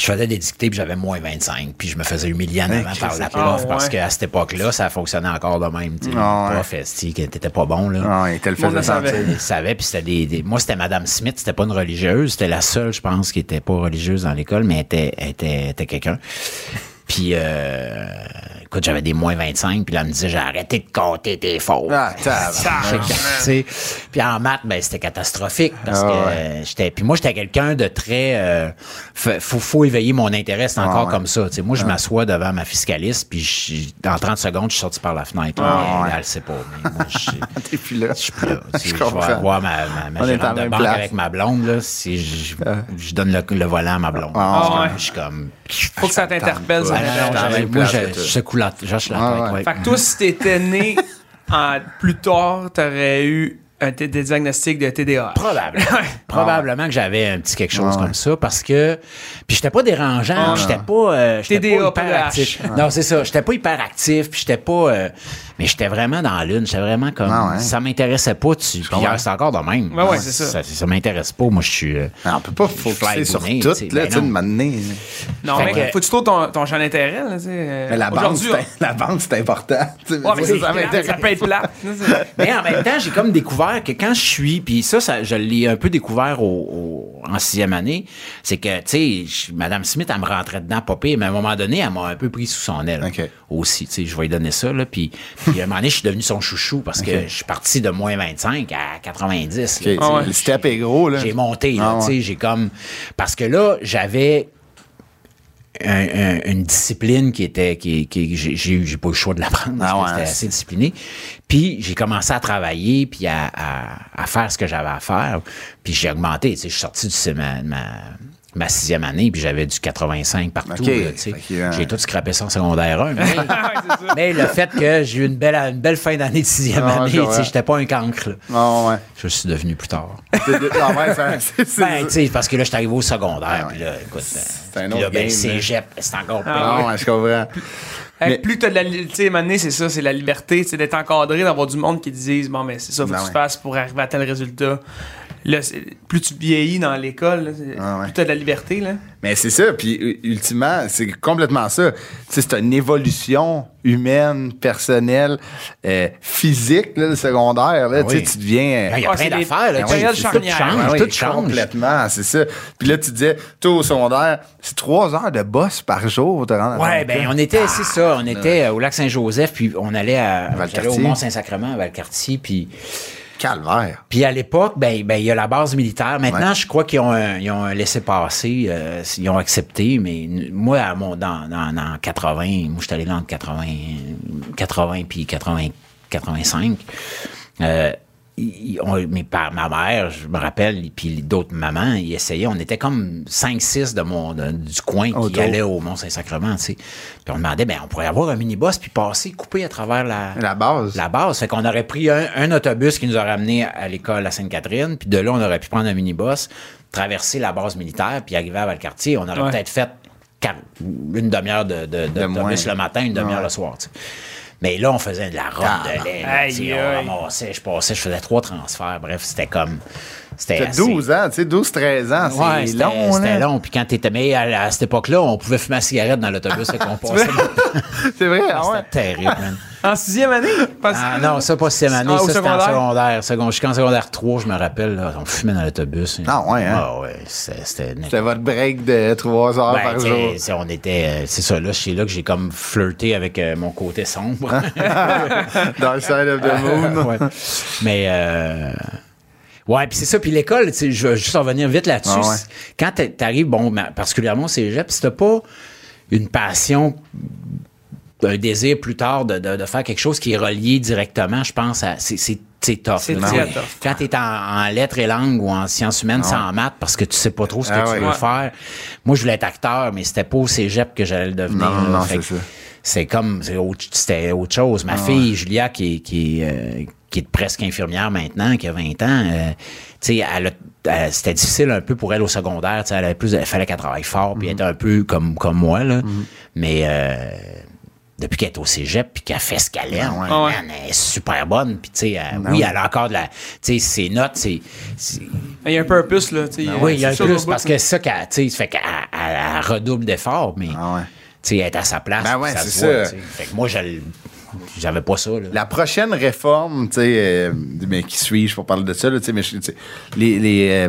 je faisais des dictées puis j'avais moins 25 puis je me faisais humilier en Hey, avant par la prof ah, parce qu'à cette époque-là, ça fonctionnait encore de même. tu. Ah, prof, qui t'étais pas bon, là. Ah, il te le faisait sentir. Il savait, puis c'était des, Moi, c'était Madame Smith, c'était pas une religieuse. C'était la seule, je pense, qui était pas religieuse dans l'école, mais elle était, était, était quelqu'un. Puis, euh, écoute, j'avais des moins 25, puis là, elle me disait, j'ai arrêté de compter tes fautes. Ah, tabarnak. Tu sais, Puis en maths, ben, c'était catastrophique parce Ah que ouais. euh, j'étais. Puis moi, j'étais quelqu'un de très. euh, fa- faut, faut éveiller mon intérêt, c'est encore Ah ouais. comme ça. Tu sais, moi, je m'assois devant ma fiscaliste, puis je- dans 30 secondes, je suis sorti par la fenêtre. Ah ouais. Elle le sait pas. Mais moi, je, T'es plus là. je suis plus là. Je je vais avoir ma, ma, ma gérante de banque place. avec ma blonde, là, si je, je donne le, le volant à ma blonde. Ah Je suis comme- ouais. je suis comme. Faut que ça t'interpelle, ça Ah, moi, je secoue la, Ah, ouais. ouais. Fait que toi, si t'étais né en- plus tard, t'aurais eu un t- des diagnostics de TDAH. Probablement. Probablement que j'avais un petit quelque chose Ah ouais. comme ça parce que puis j'étais pas dérangeant, Ah. j'étais pas euh, j'étais pas hyper actif. Non, c'est ça, j'étais pas hyper actif, puis j'étais pas euh, mais j'étais vraiment dans l'une, j'étais vraiment comme Ah ouais. ça m'intéressait pas tu puis c'est encore de même. Ouais, ouais, c'est ça. Ça, ça m'intéresse pas, moi je suis euh, Ah, On peut pas focuser sur tout, tu là, ben tu sais, non. de m'amener. Non, Fait mais que- faut que tu trouves ton, ton champ d'intérêt. là, tu sais, Mais la banque, la banque, c'est important. Mais ça, c'est ça m'intéresse. ça peut être plat. Mais en même temps, j'ai comme découvert que quand je suis, puis ça, ça, je l'ai un peu découvert au, au- en sixième année, c'est que, tu sais, je- Madame Smith, elle me rentrait dedans, pas pire, mais à un moment donné, elle m'a un peu pris sous son aile aussi, tu sais, je vais lui donner ça, là, puis, puis à un moment donné, je suis devenu son chouchou parce que je suis parti de moins 25 à 90. là. OK, Ah ouais. Le step est gros, là. J'ai monté, là, Ah ouais. tu sais, j'ai comme... Parce que là, j'avais un- un- une discipline qui était... qui, qui j'ai, j'ai, pas eu le choix de l'apprendre Ah ouais, c'était c'est- assez discipliné. Puis j'ai commencé à travailler, puis à, à, à faire ce que j'avais à faire. Puis j'ai augmenté, tu sais, je suis sorti de ma, ma, ma sixième année, puis j'avais du 85 partout, là, tu euh, J'ai tout scrappé ça en secondaire 1. Mais, mais le fait que j'ai eu une belle, une belle fin d'année de sixième Ah, année, je tu j'étais pas un cancre, là. Ah, ouais. Je suis devenu plus tard. C'est de- ah, c'est- c'est- Ben, tu sais, parce que là, je suis arrivé au secondaire. Ouais. Puis là, écoute, un puis autre là, ben, game, cégep, c'est encore pire. Ah, ouais, je comprends. Hey, Mais- Plus t'as de la li- tu sais, à un moment donné, c'est ça, c'est la liberté, c'est d'être encadré, d'avoir du monde qui te dise, bon, mais c'est ça, faut Ben que tu ouais. fasses pour arriver à tel résultat. Plus tu vieillis dans l'école, Ah ouais. plus tu as de la liberté. Là. Mais c'est ça, puis ultimement, c'est complètement ça. Tu sais, c'est une évolution humaine, personnelle, euh, physique, là, le secondaire. Là, tu sais, Oui. tu deviens... Ah, Il y a Ah, plein d'affaires. là, tout change, Ah oui, tout change. Complètement, c'est ça. Puis là, tu disais, toi, au secondaire, c'est trois heures de boss par jour pour te rendre à Ouais, ton ben on était, c'est ça, on était au lac Saint-Joseph, puis on allait à, au Mont-Saint-Sacrement, à Valcartier, puis Calvaire. Puis à l'époque, ben, ben, il y a la base militaire. Maintenant, je crois qu'ils ont, un- ils ont un laissé-passer. euh, ils ont accepté, mais moi, à mon, dans, dans, dans 80, moi, j'étais allé là entre 80, 80 puis 80, 85. Euh, ils- ils ont- mes pa- ma mère, je me rappelle, puis d'autres mamans, ils essayaient. On était comme 5-6 de mon, de- du coin qui allaient au Mont-Saint-Sacrement, tu sais. Puis on demandait, ben, on pourrait avoir un minibus puis passer, couper à travers la, La base. la base. Fait qu'on aurait pris un, un autobus qui nous aurait amené à l'école à Sainte-Catherine, puis de là, on aurait pu prendre un minibus, traverser la base militaire, puis arriver à Valcartier. On aurait Ouais. peut-être fait une demi-heure de, de, le matin, une demi-heure Ouais. le soir. tu sais. Mais là, on faisait de la robe Ah, de lait. là, tu sais, aïe, on aïe. ramassait, je passais, je faisais trois transferts. Bref, c'était comme. C'était T'as assez- 12 ans, tu sais, 12-13 ans, Ouais, c'est long, c'était là. long. Puis quand t'étais. Mais à, à cette époque-là, on pouvait fumer la cigarette dans l'autobus et qu'on passait. C'est vrai, ah ouais. C'était terrible, man. En sixième année? Parce- Ah non, ça pas sixième année, Ah, ça c'était en secondaire? secondaire. Second, Jusqu'en secondaire 3, je me rappelle, là, on fumait dans l'autobus. Ah ouais, hein? Ah ouais, c'était... c'était C'était votre break de 3 heures Ben, par t'sais, jour. t'sais, on était... euh, c'est ça, là, c'est là que j'ai comme flirté avec euh, mon côté sombre. Dans le side of the moon. Ouais. Mais... Euh... Ouais, puis c'est ça. Puis l'école, tu sais, je vais juste en revenir vite là-dessus. Ah ouais. Quand t'a- t'arrives, bon, ma- particulièrement au cégep, si t'as pas une passion, un désir plus tard de, de- de faire quelque chose qui est relié directement, je pense, à... C'est, c'est, c'est tough. C'est là. très Tu tough. Quand t'es en, en lettres et langues ou en sciences humaines, c'est en maths parce que tu sais pas trop ce que Ah tu ouais. veux faire. Moi, je voulais être acteur, mais c'était pas au cégep que j'allais le devenir. Non, non, c'est ça. c'est comme c'est autre- c'était autre chose. Ma fille Julia qui est, qui, euh, qui est presque infirmière maintenant, qui a 20 ans, euh, tu sais, elle a- elle- c'était difficile un peu pour elle au secondaire. Elle avait plus, il fallait qu'elle travaille fort, puis elle était un peu comme comme moi là. Mais euh, depuis qu'elle est au cégep puis qu'elle fait ce qu'elle aime, Ah ouais. Ah ouais. elle est super bonne. Puis tu sais, elle- oui, elle a encore de la, tu sais, ses notes, c'est, Il y a un purpose, là. tu sais, oui, il y a un ça, plus parce que c'est ça qu'elle, tu sais, fait qu'elle elle- elle redouble d'efforts, mais Ah ouais. tu sais, elle est à sa place. Ben ouais, ça c'est se voit, ça. tu sais. Fait que moi, j'avais pas ça, là. La prochaine réforme, tu sais, euh, mais qui suis-je pour parler de ça, là, tu sais, mais je- tu sais, les, les, euh,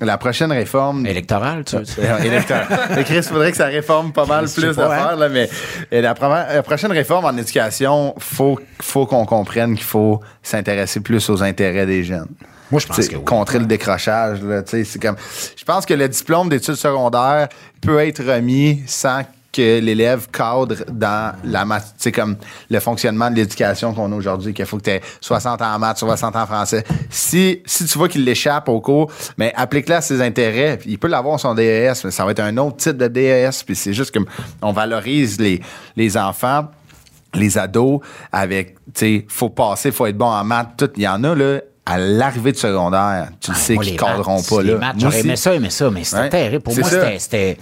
la prochaine réforme. Électoral, tu veux dire? Euh, électoral. Mais Chris, il faudrait que ça réforme pas mal plus pas, d'affaires, hein. là, mais la, prochaine réforme en éducation, faut, faut qu'on comprenne qu'il faut s'intéresser plus aux intérêts des jeunes. Moi, je pense que oui. contrer le décrochage, là, tu sais, c'est comme. Je pense que le diplôme d'études secondaires peut être remis sans que l'élève cadre dans la math- tu sais, comme le fonctionnement de l'éducation qu'on a aujourd'hui, qu'il faut que tu aies 60 ans en maths, 60 ans en français. Si, si tu vois qu'il l'échappe au cours, mais applique-le à ses intérêts. Il peut l'avoir son DES, mais ça va être un autre type de DES. Puis c'est juste comme on valorise les, les enfants les ados avec, tu sais, faut passer, faut être bon en maths, tout. Il y en a, là, à l'arrivée de secondaire, tu le sais Ah, Moi, qu'ils les cadreront maths, pas, là. maths, J'aurais aimé ça, aimé ça, mais c'était Ouais. terrible. Pour C'est moi, c'était-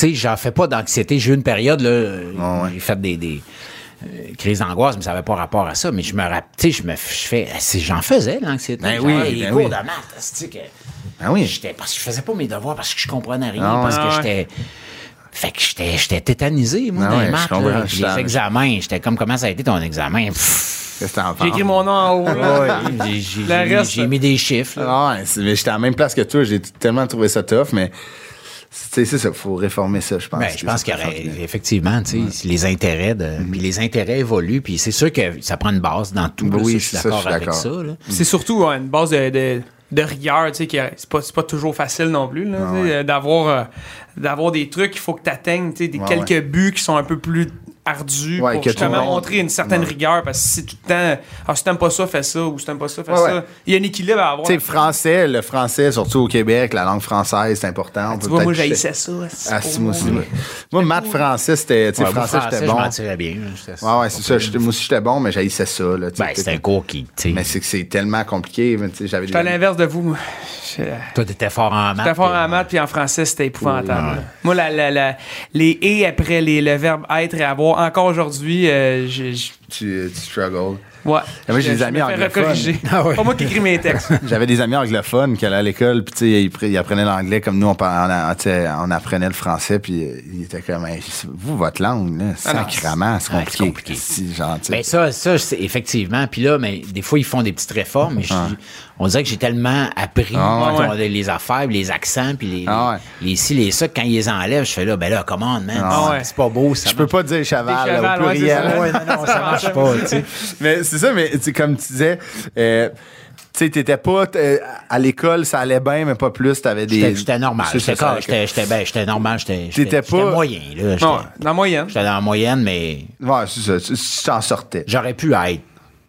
sais, j'en fais pas d'anxiété. J'ai eu une période, là, Ah ouais. j'ai fait des. des euh, crises d'angoisse, mais ça n'avait pas rapport à ça. Mais je me rappelle, tu sais, je me je fais, si j'en faisais, l'anxiété. Ben oui, les ben cours oui. de maths, c'est que Ben oui. j'étais, parce que je faisais pas mes devoirs, parce que je comprenais rien, Ah ouais. parce que Ah ouais. j'étais, fait que j'étais, j'étais tétanisé, moi, Ah dans les je maths, là. les examens, j'étais comme, comment ça a été ton examen? J'ai écrit mon nom en haut. là. j'ai, j'ai- Le j'ai- reste- j'ai mis des chiffres, là. Ah mais j'étais à la même place que toi. J'ai tellement trouvé ça tough, mais c'est ça. Faut réformer ça, je pense. Ben, je pense qu'il y aurait effectivement, tu sais, les intérêts de, puis les intérêts évoluent, puis c'est sûr que ça prend une base dans tout. là, Oui, ça, je suis d'accord avec ça. là. C'est surtout ouais, une base de, de, de rigueur, tu sais, c'est pas, c'est pas toujours facile non plus, là, Ah euh, d'avoir, euh, d'avoir des trucs qu'il faut que tu atteignes, tu sais, des Ouais, quelques buts qui sont un peu plus Ouais, pour justement monde- montrer une certaine Ouais. rigueur, parce que si tout le temps, ah, si t'aimes pas ça, fais ça, ou si t'aimes pas ça, fais Ouais, ça. ouais. Il y a un équilibre à avoir. Tu sais, français, le français, surtout au Québec, la langue française, c'est important. On tu vois, moi, j'haïssais ça. Ah, si, moi aussi. moi. maths, français, c'était. Tu sais, français, j'étais je bon. m'en tirais bien. j'étais- Ouais, ouais, c'est ça. j'étais- Moi aussi, j'étais bon, mais j'haïssais ça, là. Ben, c'est un cours qui, Mais c'est que c'est tellement compliqué. J'avais J'étais à des- l'inverse de vous. moi. Je- toi, t'étais fort en maths. J'étais fort puis- en maths, puis en français, c'était épouvantable. Moi, la, les « et » après les, le verbe « être » et « avoir », encore aujourd'hui, euh, je- je- tu, tu struggles. Ouais. Ah, moi, j'ai Je- des amis anglophones. recorriger. Ah ouais. Pas moi qui écris mes textes. J'avais des amis anglophones qui allaient à l'école, puis tu sais, ils, pre- ils apprenaient l'anglais comme nous, on, on, apprenait le français, puis euh, ils étaient comme, vous, votre langue, là, Ah non, sacrément, c'est compliqué. c'est compliqué. Si, genre, tu sais. Ben ça, ça c'est effectivement. Puis là, mais des fois, ils font des petites réformes. Mais je- on dirait que j'ai tellement appris Ah les affaires, les accents, puis les, Ah ouais. les, les ci, les ça. Quand ils les enlèvent, je fais là, ben là, commande, man. Ah ouais. C'est pas beau, ça. je peux pas dire cheval, chevals, au pluriel. non, non, ça marche pas, tu sais. mais c'est ça, mais comme tu disais, euh, tu sais, t'étais pas euh, à l'école, ça allait bien, mais pas plus. T'avais des. J'étais normal. J'étais ben, j'étais normal. J'étais pas- moyen. là. Non, dans la moyenne. j'étais dans la moyenne, mais Ouais, c'est ça. Tu t'en sortais. j'aurais pu être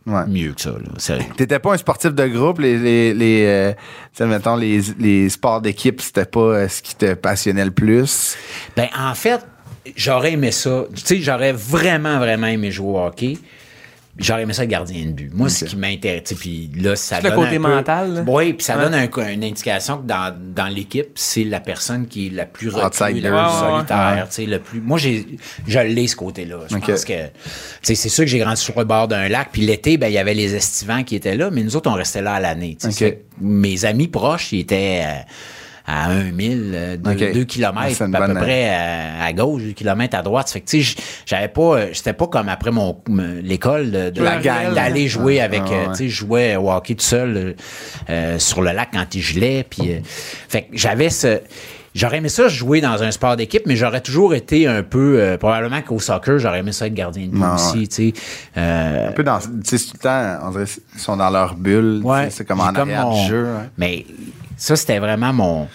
Ouais. mieux que ça. Là, sérieux. T'étais pas un sportif de groupe, les, les, les euh, mettons, les sports d'équipe, c'était pas euh, ce qui te passionnait le plus? Ben, en fait, j'aurais aimé ça. Tu sais, j'aurais vraiment, vraiment aimé jouer au hockey. J'aurais aimé ça gardien de but. Moi, ce qui m'intéresse, tu sais, puis là, ça C'est le donne côté un peu- mental, là. Oui, puis ça Ouais. donne un- une indication que dans, dans l'équipe, c'est la personne qui est la plus Outsider. la plus ouais, solitaire, tu sais, le plus... Moi, j'ai, je l'ai, ce côté-là. Je pense que... Tu sais, c'est sûr que j'ai grandi sur le bord d'un lac, puis l'été, ben, il y avait les estivants qui étaient là, mais nous autres, on restait là à l'année, Mes amis proches, ils étaient... euh, à 1 000, 2, Ok. km, C'est une à peu bonne- près à, à gauche, 2 km à droite. Fait que, tu sais, j'avais pas, euh, j'étais pas comme après mon, l'école de, de La gang. d'aller jouer avec, euh, ouais. tu sais, je jouais au hockey tout seul euh, euh, sur le lac quand il gelait. Puis, euh, fait que j'avais ce, j'aurais aimé ça jouer dans un sport d'équipe, mais j'aurais toujours été un peu, euh, probablement qu'au soccer, j'aurais aimé ça être gardien de but aussi, ouais. tu sais. Euh, Un peu dans, tu sais, tout le temps, on dirait, ils sont dans leur bulle. Ouais, C'est comme en arrière mon- du jeu. hein. Mais ça, c'était vraiment mon.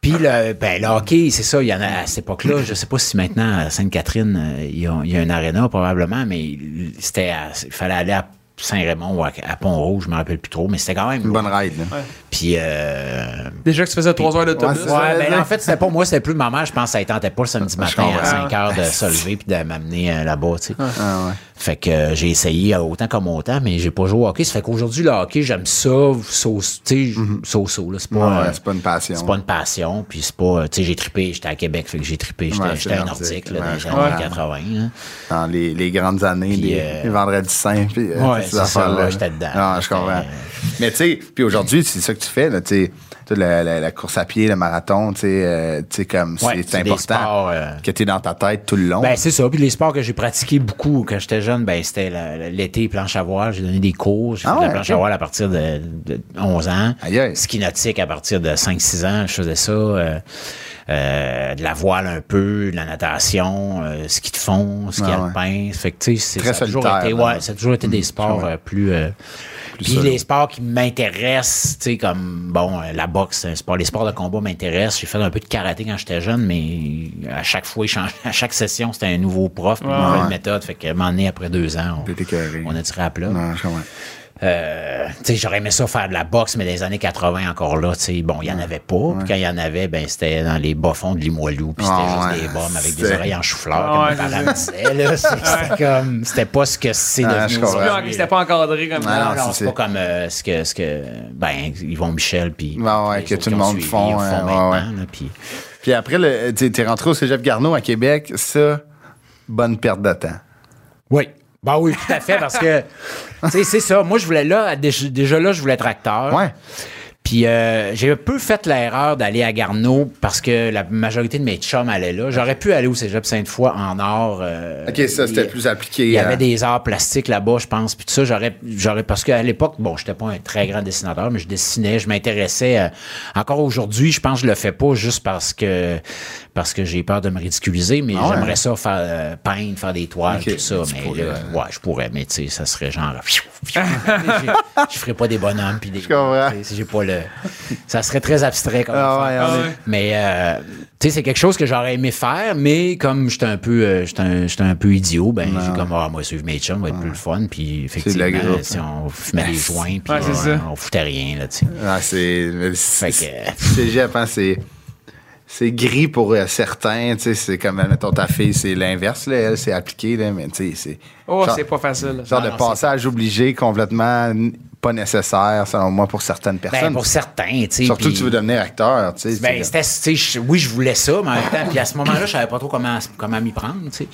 Puis le, ben, le hockey, c'est ça, il y en a à cette époque-là. Je sais pas si maintenant à Sainte-Catherine, euh, il y, a, il y a un aréna probablement, mais c'était il fallait aller à Saint-Raymond ou à, à Pont-Rouge, je me rappelle plus trop, mais c'était quand même. Une bonne ride. là. Puis euh, Déjà que tu faisais 3 heures d'autobus. Ouais, ben, en fait, c'était pas moi, c'était plus ma mère. Je pense que ça ne tentait pas le samedi matin à 5 heures de se lever puis de m'amener euh, là-bas, tu sais. Ah, ouais. Fait que euh, j'ai essayé euh, autant comme autant, mais j'ai pas joué au hockey. Ça fait qu'aujourd'hui, le hockey, j'aime ça, so, tu sais, là. C'est pas, Mhm. Euh, c'est pas une passion. c'est pas une passion, puis c'est pas, tu sais, j'ai trippé, j'étais à Québec, fait que j'ai trippé, j'étais un nordique, là, ouais, dans les années comprends. 80, là. Dans les, les grandes années, les, vendredis saints, puis Ouais, ces c'est ça, ouais, j'étais dedans. Non, je comprends. Mais tu sais, puis aujourd'hui, c'est ça que tu fais, là, tu sais, la, la- la course à pied, le marathon, tu sais, euh, comme Ouais, c'est important sports, euh, que tu es dans ta tête tout le long. Ben, c'est ça. Puis les sports que j'ai pratiqués beaucoup quand j'étais jeune, ben, c'était l'été, planche à voile. J'ai donné des cours. J'ai Ah fait de la ouais, planche à voile à partir de, de 11 ans. Aïe. Ski nautique à partir de 5-6 ans. Je faisais ça. euh, euh, de la voile un peu, de la natation, ski de fond, ski Ah ouais. alpin. Fait que, tu sais, ça a toujours été, là. ouais, ça a toujours été des sports euh, plus, puis les sports qui m'intéressent, tu sais, comme, bon, euh, la boxe, c'est un sport, les sports de combat m'intéressent. J'ai fait un peu de karaté quand j'étais jeune, mais à chaque fois, à chaque session, c'était un nouveau prof, puis une nouvelle ouais. méthode. Fait que, un moment donné, après deux ans, on, on a tiré à plat. Non. Euh, j'aurais aimé ça faire de la boxe, mais des années 80 encore là, tu bon, il y en avait pas. Puis quand il y en avait, ben, c'était dans les bas-fonds de Limoilou, puis c'était Ah, juste ouais. des bombes avec des oreilles en chou-fleur, ouais, comme C'était comme, c'était pas ce que c'est Ah, devenu aujourd'hui, C'était pas encadré comme Ah, non, c'est- pas comme euh, ce que, ce que, ben, Yvon Michel, puis. Ouais, ouais, les que tout le monde suivi, font, maintenant, ouais, là, puis- Puis après, le- tu es rentré au cégep Garneau à Québec, ça, bonne perte de temps. Oui. Bah oui, tout à fait, parce que, tu sais, c'est ça. Moi, je voulais là, déjà, déjà là, je voulais être acteur. Ouais. Puis euh, j'ai un peu fait l'erreur d'aller à Garneau parce que la majorité de mes chums allaient là. J'aurais pu aller au Cégep Sainte-Foy en art. euh, OK, ça, c'était plus appliqué. Il y avait à- des arts plastiques là-bas, je pense. Puis tout ça, j'aurais, j'aurais parce qu'à l'époque, bon, j'étais pas un très grand dessinateur, mais je dessinais, je m'intéressais. euh, encore aujourd'hui, je pense que je le fais pas juste parce que parce que j'ai peur de me ridiculiser, mais Ah ouais? j'aimerais ça faire euh, peindre, faire des toiles, tout ça. tu Mais pourrais, là, euh. ouais, je pourrais, mais tu sais, ça serait genre. je, ferais pas des bonhommes puis des. comprends. J'ai pas le. Ça serait très abstrait comme Ah ouais, Mais euh, tu sais, c'est quelque chose que j'aurais aimé faire, mais comme j'étais un peu euh, j'étais un, j'étais un peu idiot, ben j'ai comme ah moi suivre mes chums va être plus le fun, puis effectivement le groupe. si on fumait des joints, puis Ouais, on, foutait rien là, tu sais. Ah, c'est. Cégep, hein, c'est. C'est gris pour euh, certains, tu sais, c'est comme, mettons, ta fille, c'est l'inverse, là, elle, c'est appliqué, là, mais tu sais, c'est... Oh, genre- c'est pas facile. Genre Non, de non, passage obligé complètement pas nécessaire, selon moi, pour certaines Ben, personnes. pour certains, tu sais. Surtout que tu veux devenir acteur, tu sais. Ben, c'est- c'était, tu sais, je- oui, je voulais ça, mais en même temps, puis à ce moment-là, je savais pas trop comment, comment m'y prendre, tu sais.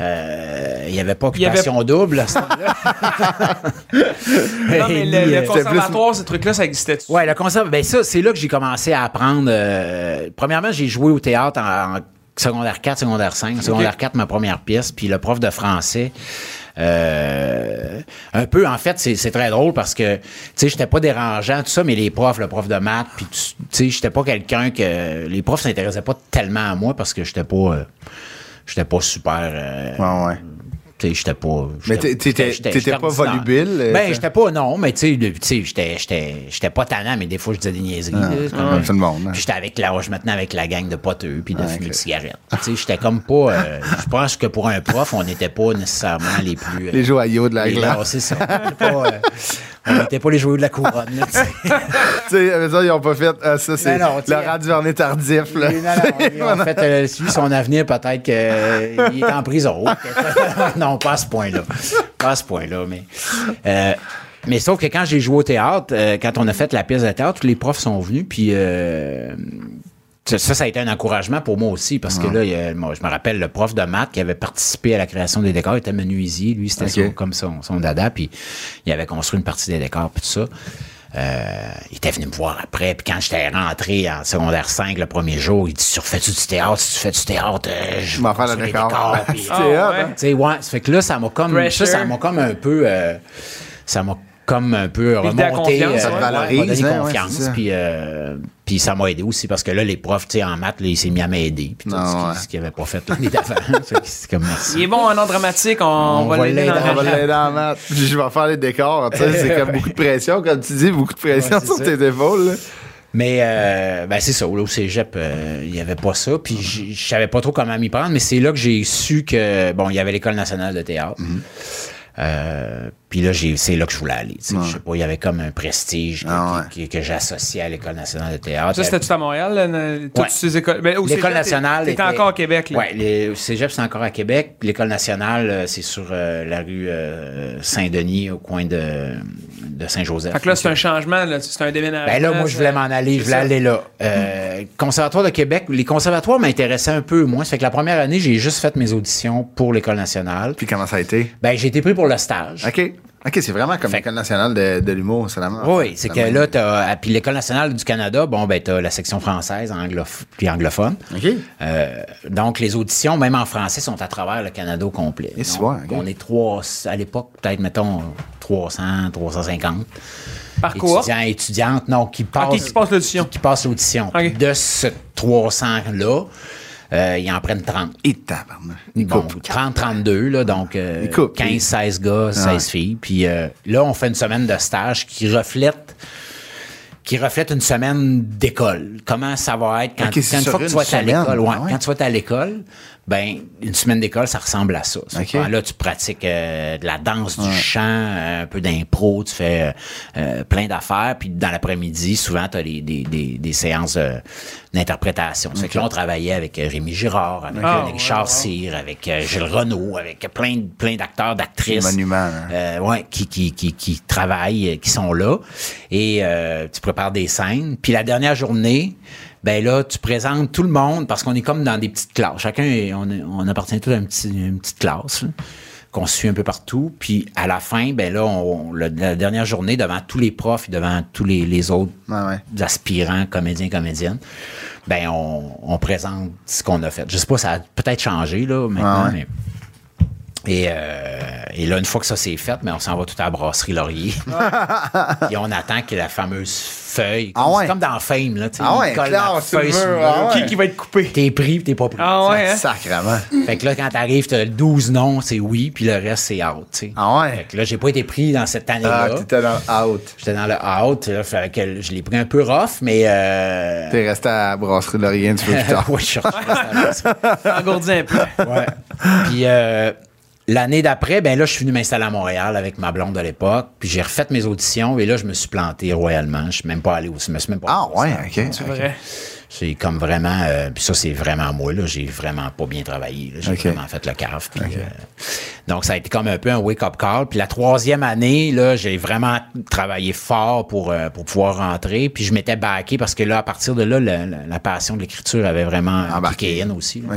Euh, Il y avait pas Il y avait- occupation double à ce moment-là. Non, mais le, euh, conservatoire, ce truc-là, ça existait. Ouais, le conserve. Ben ça, c'est là que j'ai commencé à apprendre. euh, premièrement, j'ai joué au théâtre en, en secondaire 4, secondaire 5. Secondaire 4, ma première pièce. Puis le prof de français. Euh, un peu, en fait, c'est très drôle parce que, tu sais, j'étais pas dérangeant, tout ça, mais les profs, le prof de maths, puis, tu sais, j'étais pas quelqu'un que. Les profs s'intéressaient pas tellement à moi parce que j'étais pas. euh, j'étais pas super. euh. Tu sais, j'étais pas. Mais t'étais- pas volubile, euh, Ben, j'étais pas, non, mais tu sais, j'étais, j'étais, j'étais pas tannant, mais des fois, je disais des niaiseries. c'est comme- tout le monde. hein. Puis j'étais avec la, tenais avec la gang de poteux, puis de fumer ok. de cigarettes. Tu sais, j'étais comme pas, euh, je pense que pour un prof, on n'était pas nécessairement les plus. euh, Les joyaux de la glace. c'est ça. On n'était pas, euh, les joueurs de la couronne, tu sais. ils ont pas fait. ah, ça, c'est Laurent Duvernay tardif, là. Non, non, ils ont fait, euh, lui, son avenir, peut-être qu'il est en prison. non, pas à ce point-là. Pas à ce point-là, mais. euh, mais sauf que quand j'ai joué au théâtre, euh, quand on a fait la pièce de théâtre, tous les profs sont venus, puis. euh, ça, ça, a été un encouragement pour moi aussi, parce que là, il y a- moi, je me rappelle le prof de maths qui avait participé à la création des décors, il était menuisier, lui, c'était comme son, son dada, puis il avait construit une partie des décors, puis tout ça. Euh, il était venu me voir après, puis quand j'étais rentré en secondaire 5 le premier jour, il dit Tu refais-tu du théâtre? Si tu fais du théâtre, euh, je m'en faire le décor. décors, puis- ouais. hein? tu sais, ouais, ça fait que là, ça m'a comme. Pressure. Ça, ça m'a comme un peu. euh, ça m'a comme un peu confiance, euh, ça te valorise, hein, ouais, confiance. puis, euh, puis ça m'a aidé aussi parce que là, les profs, tu sais, en maths, là, il s'est mis à m'aider. Puis tout Non, ce qu'il- ouais. avait pas fait l'année d'avant. C'est comme merci. Il est bon en art dramatique, on, On va va l'aider en maths. Puis je vais faire les décors. Tu sais, c'est comme beaucoup de pression, comme tu dis, beaucoup de pression sur ça. tes épaules. là. Mais euh, ben c'est ça, là, au cégep, euh, il y avait pas ça. Puis j- je savais pas trop comment m'y prendre, mais c'est là que j'ai su que, bon, il y avait l'École nationale de théâtre. Mhm. Euh, puis là, j'ai- c'est là que je voulais aller. tu sais. Je sais pas, il y avait comme un prestige que, Ah ouais. que- que j'associais à l'École nationale de théâtre. Ça, c'était tout à Montréal, là, toutes Ouais. ces écoles? Ben, L'école nationale. T'étais encore à Québec, là. Oui, le cégep, c'est encore à Québec. L'école nationale, euh, c'est sur euh, la rue euh, Saint-Denis, au coin de, de Saint-Joseph. Fait que là, c'est un changement, là, c'est un déménagement. Ben là, moi, je voulais m'en aller, je voulais ça. aller là. Euh, Conservatoire de Québec, les conservatoires m'intéressaient un peu moins. Ça fait que la première année, j'ai juste fait mes auditions pour l'École nationale. Puis comment ça a été? Ben, j'ai été pris pour le stage. OK. OK, c'est vraiment comme l'École nationale de, de l'humour, c'est la même. Oui, c'est que là, t'as, ah, puis l'École nationale du Canada, bon, ben, t'as la section française, anglof- puis anglophone. OK. Euh, donc, les auditions, même en français, sont à travers le Canada au complet. Et c'est Donc, vrai, ok. On est trois, à l'époque, peut-être, mettons, 300, 350. Par quoi? Étudiants, étudiantes, non, qui passent. qui passe l'audition. Qui, qui passent l'audition. Ok. De ce 300-là, euh, ils en prennent 30. Et tabarnak. Il Bon, coupe. 30, 32, là, donc euh, Il coupe, 15, il- 16 gars, 16 filles. Puis euh, là, on fait une semaine de stage qui reflète qui reflète une semaine d'école. Comment ça va être quand, Ok, c'est quand une fois que tu vas être à l'école? ouais, ouais. Quand tu vas être à l'école, ben une semaine d'école, ça ressemble à ça. Ok. Souvent, Là, tu pratiques euh, de la danse, du chant, euh, un peu d'impro, tu fais euh, euh, plein d'affaires. Puis dans l'après-midi, souvent, tu as des, des, des, des séances euh, d'interprétation. Fait que là, on travaillait avec euh, Rémi Girard, avec Ah, ouais, Richard ouais. Cyr, avec Gilles Renault, avec plein, plein d'acteurs, d'actrices. Hein. Euh, ouais, qui, qui, qui, qui travaillent, qui sont là. Et euh, tu prépares des scènes. Puis la dernière journée, ben là, tu présentes tout le monde parce qu'on est comme dans des petites classes. Chacun, est- on, est- on appartient tous à une, petite- une petite classe. là, qu'on suit un peu partout. Puis à la fin, ben là, on, le- la dernière journée, devant tous les profs et devant tous les, les autres ouais. aspirants, comédiens, comédiennes, ben on, on présente ce qu'on a fait. Je sais pas, ça a peut-être changé là maintenant, ouais. mais et, euh, et là, une fois que ça c'est fait, ben, on s'en va tout à la brasserie Laurier. et on attend que la fameuse feuille. Ah comme- ouais? c'est comme dans Fame, là. tu Ah ouais, colle clair, la feuille sur le ah ouais. Qui, qui va être coupé? T'es pris, t'es pas pris. Ah ouais, hein? Sacrement. Fait que là, quand t'arrives, t'as 12 noms, c'est oui, puis le reste, c'est out, tu sais. Ah ouais? Fait que là, j'ai pas été pris dans cette Ah, année-là. t'étais dans le out. J'étais dans le out, là, fait que je l'ai pris un peu rough, mais... Euh... T'es resté à la brasserie Laurier un petit peu plus tard. ouais, je suis resté à ça. Engourdi un peu. Ouais. Puis euh, l'année d'après, ben là, je suis venu m'installer à Montréal avec ma blonde de l'époque. Puis j'ai refait mes auditions et là, je me suis planté royalement. Je suis même pas allé aussi. Je me suis même pas Ah au ouais, ok. C'est vrai. C'est comme vraiment, euh, puis ça c'est vraiment moi là, j'ai vraiment pas bien travaillé. là. J'ai vraiment fait le caf. puis, euh, donc ça a été comme un peu un wake-up call. Puis la troisième année là, j'ai vraiment travaillé fort pour euh, pour pouvoir rentrer. Puis je m'étais backé parce que là à partir de là, la, la- la passion de l'écriture avait vraiment Embarqué. kické in aussi. là.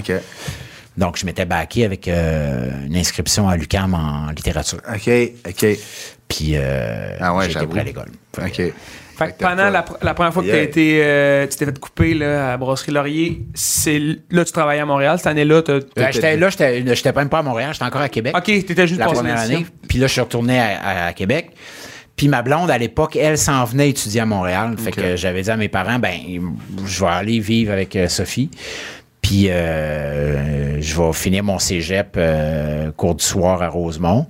Donc je m'étais backé avec euh, une inscription à l'UQAM en littérature. OK, OK. Puis euh, Ah ouais, j'ai été j'avoue. pris à l'école. Fait OK. que- Fait que pendant la, pr- la première fois que Yeah. t'as été, euh, tu t'es fait couper là, à Brasserie Laurier, c'est là tu travaillais à Montréal. Cette année-là, Ben, j'étais là, j'étais j'étais même pas à Montréal, j'étais encore à Québec. Ok, t'étais juste la première année. Puis là, je suis retourné à, à- à Québec. Puis ma blonde, à l'époque, elle s'en venait étudier à Montréal. Fait que j'avais dit à mes parents, ben, je vais aller vivre avec Sophie. Puis euh, je vais finir mon cégep euh, cours du soir à Rosemont.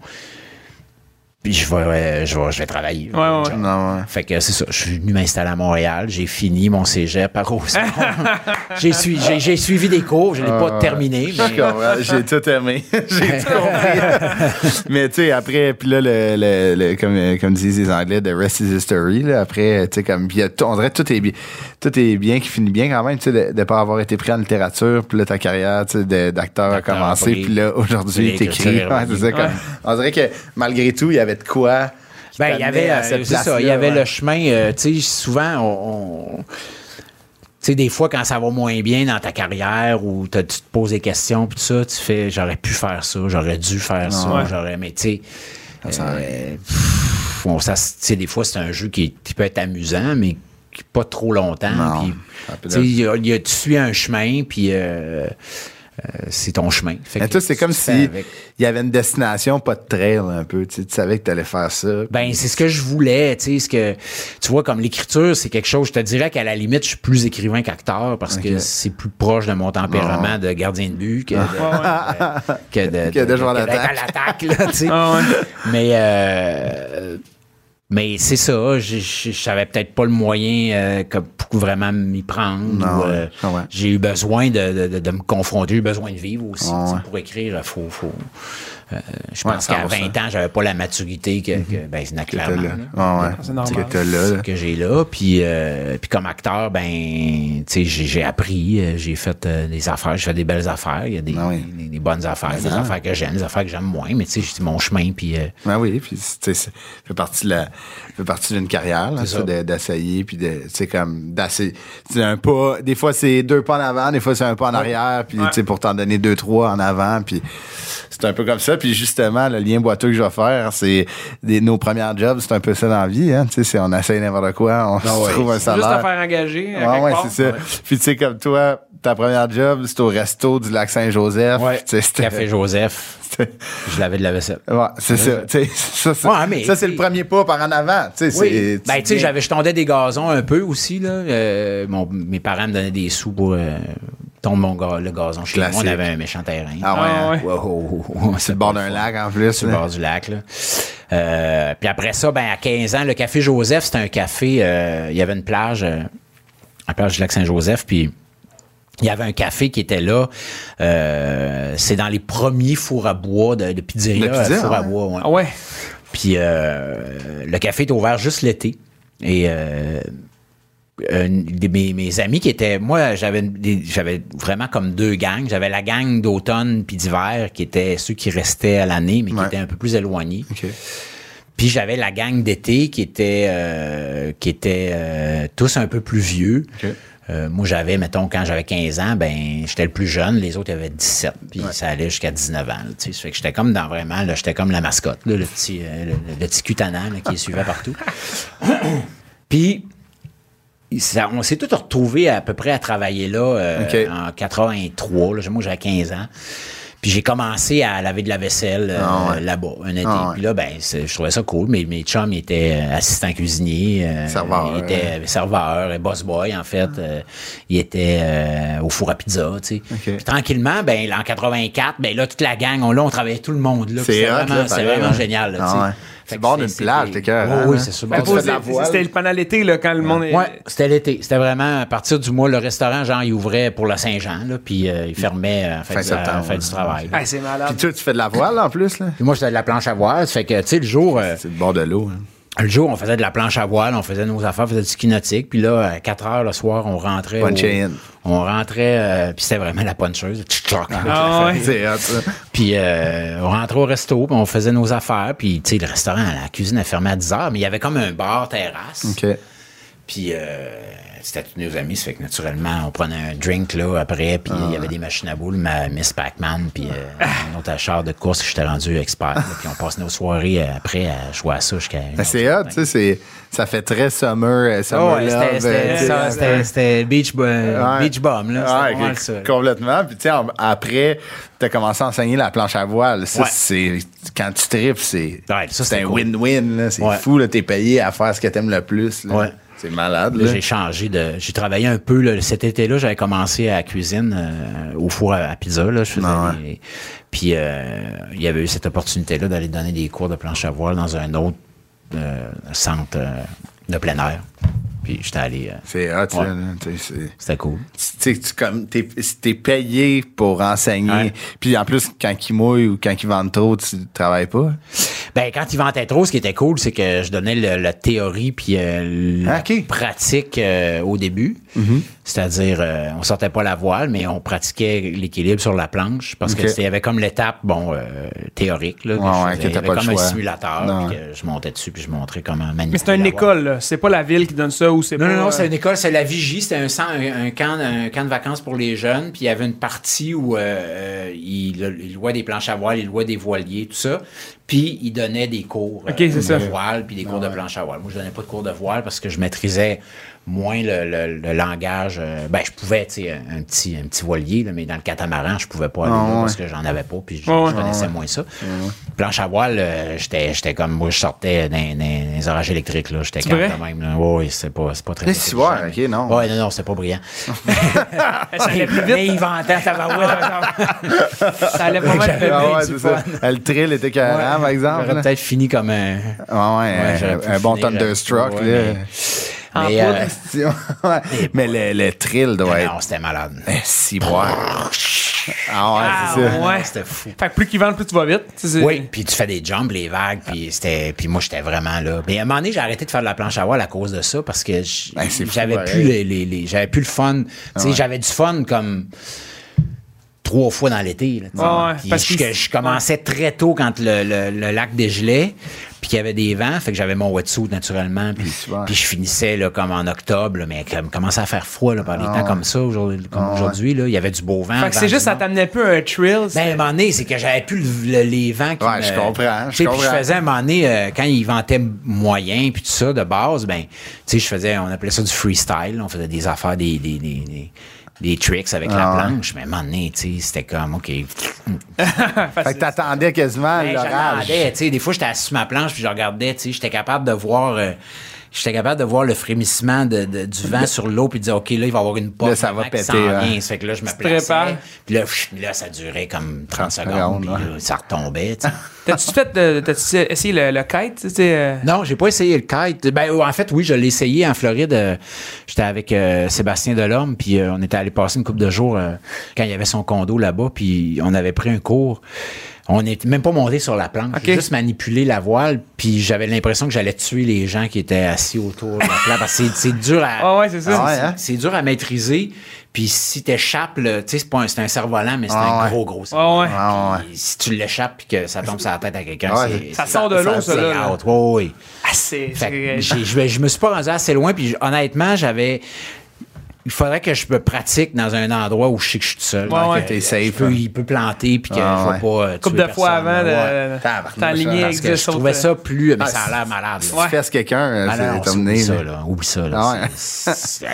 Puis je vais, je vais, je vais travailler. Ouais, ouais, ouais. Non, ouais. Fait que c'est ça. Je suis venu m'installer à Montréal. J'ai fini mon cégep à Rosemont. j'ai, sui- j'ai, j'ai suivi des cours. Je n'ai pas terminé. Je Mais... comprends. J'ai tout aimé. J'ai tout compris. mais tu sais, après, puis là, le, le, le- comme, comme disent les Anglais, the rest is history. Là, après, tu sais, comme, puis il y a tout- on dirait que tout est bien, tout est bien, qui finit bien quand même, tu sais, de ne pas avoir été pris en littérature, puis là, ta carrière, d'acteur a commencé, puis là, aujourd'hui, t'écris. est Ouais, on dirait que malgré tout, il y avait de quoi. Ben, il y avait, euh, ça, il y avait ouais. le chemin, euh, tu sais, souvent, on, on- tu sais, des fois, quand ça va moins bien dans ta carrière ou t'as- tu te poses des questions, puis tout ça, tu fais, j'aurais pu faire ça, j'aurais dû faire ça, Ouais. j'aurais, mais tu sais, rien. euh, pff, bon, ça, tu sais, des fois, c'est un jeu qui, qui peut être amusant, mais qui pas trop longtemps. Non, tu sais, il y a- il y a- tu suis un chemin, puis euh, euh, c'est ton chemin. Fait Mais que toi, c'est comme si avec. il y avait une destination, pas de trail, un peu. Tu, savais que tu allais faire ça. Ben, c'est ce que je voulais, tu sais, ce que, tu vois, comme l'écriture, c'est quelque chose, je te dirais qu'à la limite, je suis plus écrivain qu'acteur parce que c'est plus proche de mon tempérament de gardien de but que de, que de, Que de joueur à l'attaque. Ah. Mais, euh, mais c'est ça, je, savais peut-être pas le moyen euh, que pour vraiment m'y prendre. Euh, ouais. Ah. J'ai eu besoin de, de, de, me confronter, j'ai eu besoin de vivre aussi. Ouais. Pour écrire, il faut, faut, euh, je Ouais, pense qu'à 100%. 20 ans, j'avais pas la maturité que, que ben, c'est Que t'as clairement. là. Ah ouais. C'est normal. Que t'as là. que j'ai là. Puis, euh, puis comme acteur, ben, tu sais, j'ai, appris, euh, j'ai fait euh, des affaires, j'ai fait des belles affaires. Il y a des, Ah oui. des, des bonnes affaires, des affaires que j'aime, des affaires que j'aime moins. Mais tu sais, c'est mon chemin. Puis, euh, Ben oui, puis tu sais, ça fait partie de la fait partie d'une carrière, là, ça, d'essayer puis de comme d'essayer c'est un pas des fois c'est deux pas en avant, des fois c'est un pas en arrière, puis tu sais pour t'en donner deux trois en avant, puis c'est un peu comme ça, puis justement le lien boiteux que je vais faire, c'est des- nos premières jobs, c'est un peu ça dans la vie hein, tu sais, on essaye n'importe quoi, on se trouve un Juste à salaire. faire engager. à Ouais, quelque ouais, c'est ça. Puis tu sais, comme toi, ta première job, c'était au resto du lac Saint-Joseph. Café Joseph, je l'avais de la vaisselle. Ouais, c'est ça. Ça, c'est- Ouais, mais ça, c'est le premier pas par en avant. Tu sais, Oui. c'est- Ben, tu sais, j'avais, je tondais des gazons un peu aussi, là. Euh, mon- mes parents me donnaient des sous pour euh, tondre mon ga- le gazon chez Classique. moi. On avait un méchant terrain. Ah ouais, Ah hein? ouais. Wow, wow, C'est le bord d'un lac en plus. sur le bord du lac. Là. Euh, puis après ça, ben, à 15 ans, le Café Joseph, c'était un café. euh, il y avait une plage, euh, la plage du lac Saint-Joseph, puis il y avait un café qui était là. Euh, c'est dans les premiers fours à bois de, de pizzeria. Euh, fours à ouais. bois, ouais. Ah ouais. Puis euh, le café est ouvert juste l'été. Et euh, mes, mes amis qui étaient. Moi, j'avais vraiment comme deux gangs. J'avais la gang d'automne puis d'hiver qui étaient ceux qui restaient à l'année, mais qui Ouais. étaient un peu plus éloignés. Puis j'avais la gang d'été qui était euh, qui était euh, tous un peu plus vieux. Euh, moi, j'avais, mettons, quand j'avais 15 ans, ben, j'étais le plus jeune, les autres avaient 17, puis ça allait jusqu'à 19 ans. tu sais. Ça fait que j'étais comme dans vraiment, là, j'étais comme la mascotte, là, le petit, euh, le, le petit cutanant là, qui suivait partout. puis, ça- on s'est tous retrouvés à peu près à travailler là euh, en 83. Là, moi, j'avais 15 ans. Puis j'ai commencé à laver de la vaisselle euh, Ah ouais. là-bas un été. Ah ouais. Puis là, ben, je trouvais ça cool. Mais mes chums étaient euh, assistants cuisiniers. euh, Serveur, Ils étaient serveurs, et boss boy, en fait. euh, ils étaient euh, au four à pizza, tu sais. Puis tranquillement, ben, là, en 84, ben là, toute la gang, on, là, on travaillait tout le monde. là. C'est vraiment, là, pareil, vraiment hein. génial. Là, C'est bord d'une plage, t'es cœur, Oui, hein? oui, c'est sûr. Fais. C'était pendant l'été, là, quand le monde est. Ouais, c'était l'été. C'était vraiment à partir du mois, le restaurant, genre, il ouvrait pour la Saint-Jean, là, puis euh, il fermait euh, la fin, septembre, fin du ouais. travail. Ah, c'est malade. Puis toi, tu fais de la voile en plus, là? Puis moi, j'étais de la planche à voile, ça fait que, tu sais, le jour, euh, C'est le bord de l'eau. hein. Le jour, on faisait de la planche à voile, on faisait nos affaires, on faisait du ski nautique. Puis là, à 4 heures le soir, on rentrait. Punch au- in. On rentrait, euh, puis c'était vraiment la puncheuse. Tchoc. Ah ouais. C'est hot, ça. Puis euh, on rentrait au resto, puis on faisait nos affaires. Puis, tu sais, le restaurant, la cuisine, elle fermait à 10 heures, mais il y avait comme un bar terrasse. OK. Puis euh, c'était tous nos amis, ça fait que naturellement, on prenait un drink là après, puis il y avait des machines à boules, ma Miss Pac-Man, puis euh, un autre char de course que j'étais rendu expert. puis on passait nos soirées euh, après à jouer à ça jusqu'à. c'est hot, tu sais, ça fait très summer, euh, summer Oh, ouais, love. c'était- c'était euh, tu beach, Ouais. beach bum, là. Ouais, ça. complètement. Puis, tu sais, après, tu as commencé à enseigner la planche à voile. Ça, Ouais. c'est. Quand tu tripes, c'est. Ouais, ça, c'est un cool. win-win, là. C'est Ouais. fou, là. T'es payé à faire ce que t'aimes le plus, là. C'est malade, Là, j'ai changé de. J'ai travaillé un peu. Là, cet été-là, j'avais commencé à la cuisine euh, au four à, à pizza. Là, je faisais ouais. des- Puis euh, il y avait eu cette opportunité-là d'aller donner des cours de planche à voile dans un autre euh, centre de plein air. Puis j'étais allé. euh, C'est hot, Ouais. C'était cool. tu comme t'es, t'es payé pour enseigner. Puis en plus, quand ils mouillent ou quand ils vendent trop, tu travailles pas. Ben, quand il ventait trop, ce qui était cool, c'est que je donnais le- la théorie puis euh, la Ah, ok. pratique euh, au début. C'est-à-dire, euh, on sortait pas la voile, mais on pratiquait l'équilibre sur la planche parce que c'était- il y avait comme l'étape, bon, euh, théorique. Là, Ouais, ouais, il y avait comme un simulateur, Non, puis que je montais dessus puis je montrais comment manipuler. Mais c'est une école, là. C'est pas la ville qui donne ça ou c'est Non, pas. non, non, c'est euh, une école, c'est la Vigie, c'était un, cent- un, un camp, un camp de vacances pour les jeunes, puis il y avait une partie où euh, il, il louait des planches à voile, il louait des voiliers, tout ça, puis il donnait des cours c'est ça. de voile, puis des cours de planche à voile. Moi, je donnais pas de cours de voile parce que je maîtrisais moins le, le- le langage. euh, ben, je pouvais, tu sais, un, petit, un petit voilier, là, mais dans le catamaran, je pouvais pas aller Ah, là ouais. parce que j'en avais pas, puis je, je connaissais moins ça. Planche à voile, euh, j'étais j'étais comme, moi, je sortais dans, dans les orages électriques, là, j'étais C'est calme de même. Ouais, c'est pas, c'est pas très ouais, intelligent. ok, non. Ouais, non, non, c'était pas brillant. ça allait plus Mais vite. il ventait, ça va Ça allait pas mal plus Ah vite. c'est. Le trill était carré, par exemple. J'aurais peut-être fini comme un. Ouais, un, bon finir, Thunderstruck, là. En Mais, euh. Ouais. Mais le, le thrill doit non, être. c'était malade. Si, boire. Ah ouais, Ah, c'est ça. ouais. C'était fou. Fait que plus qu'ils vendent, plus tu vas vite. Tu sais, c'est- Oui, puis tu fais des jumps, les vagues, puis c'était, puis moi j'étais vraiment là. Mais à un moment donné, j'ai arrêté de faire de la planche à voile à cause de ça parce que Ben, j'avais plus les, les- les- j'avais plus le fun. Tu sais, j'avais du fun comme trois fois dans l'été. sais. Ouais, parce je, qu'il- je commençais très tôt quand le, le- le lac dégelait, puis qu'il y avait des vents, fait que j'avais mon wetsuit naturellement, puis, je finissais là, comme en octobre, là, mais comme commençait à faire froid là, par les temps comme ça, aujourd'hui, comme Ah, aujourd'hui, là, il y avait du beau vent. Fait que c'est juste, ça t'amenait plus un thrill. Ben, à c'est- un moment donné, c'est que j'avais plus le- le- les vents qui Ouais, me- je comprends, je Tu sais, puis comprends. je faisais à un moment donné, euh, quand ils vantaient moyen, puis tout ça, de base, ben, tu sais, je faisais, on appelait ça du freestyle. On faisait des affaires, des, des, des, des, des tricks avec Ah la ouais. planche. Mais à un moment donné, tu sais, c'était comme, OK. Fait que t'attendais quasiment Ben, l'orage. j'attendais, tu sais, des fois, j'étais assis sur ma planche, puis je regardais, tu sais, j'étais capable de voir... euh, J'étais capable de voir le frémissement de, de- du vent sur l'eau puis de dire OK là il va y avoir une porte Là, ça va péter. Ça fait que là je me plaçais puis là, pff, là ça durait comme 30 secondes, puis là, ça retombait tu. T'as-tu fait de- t'as-tu essayé le, le kite? tu euh, Non, j'ai pas essayé le kite. Ben, en fait, oui, je l'ai essayé en Floride. Euh, J'étais avec euh, Sébastien Delorme, puis euh, on était allé passer une couple de jours euh, quand il y avait son condo là-bas, puis on avait pris un cours. On n'était même pas monté sur la planche, Ok. J'ai juste manipulé la voile, puis j'avais l'impression que j'allais tuer les gens qui étaient assis autour de la planche. Parce que c'est- c'est dur à. Ah ouais, c'est ça. Ah ouais, hein? C'est dur à maîtriser. Puis si t'échappes, là, tu sais, c'est pas un, c'est un cerf-volant, mais c'est Ah un ouais. gros, gros Ah cerf-volant. ouais. Ah ouais. Puis Si tu l'échappes puis que ça tombe sur la tête à quelqu'un, Ouais, c'est- ça c'est- sort de l'eau, ça, c'est là. Ah, que c'est- j'ai- je, je me suis pas rendu assez loin, puis honnêtement, j'avais. Il faudrait que je me pratique dans un endroit où je sais que je suis tout seul. Ouais, Donc, ouais. T'es safe, je peux- hein. il peut planter, puis que Ah, je ouais. vais pas. euh, Couple tuer de fois avant ouais. de t'aligner avec que je trouvais ça plus. Mais Ah, ça a l'air malade. Ouais. Tu fais quelqu'un, Ah non, c'est terminé. oublie ça, là. Oublie ça, là. Ah ouais. C'est-.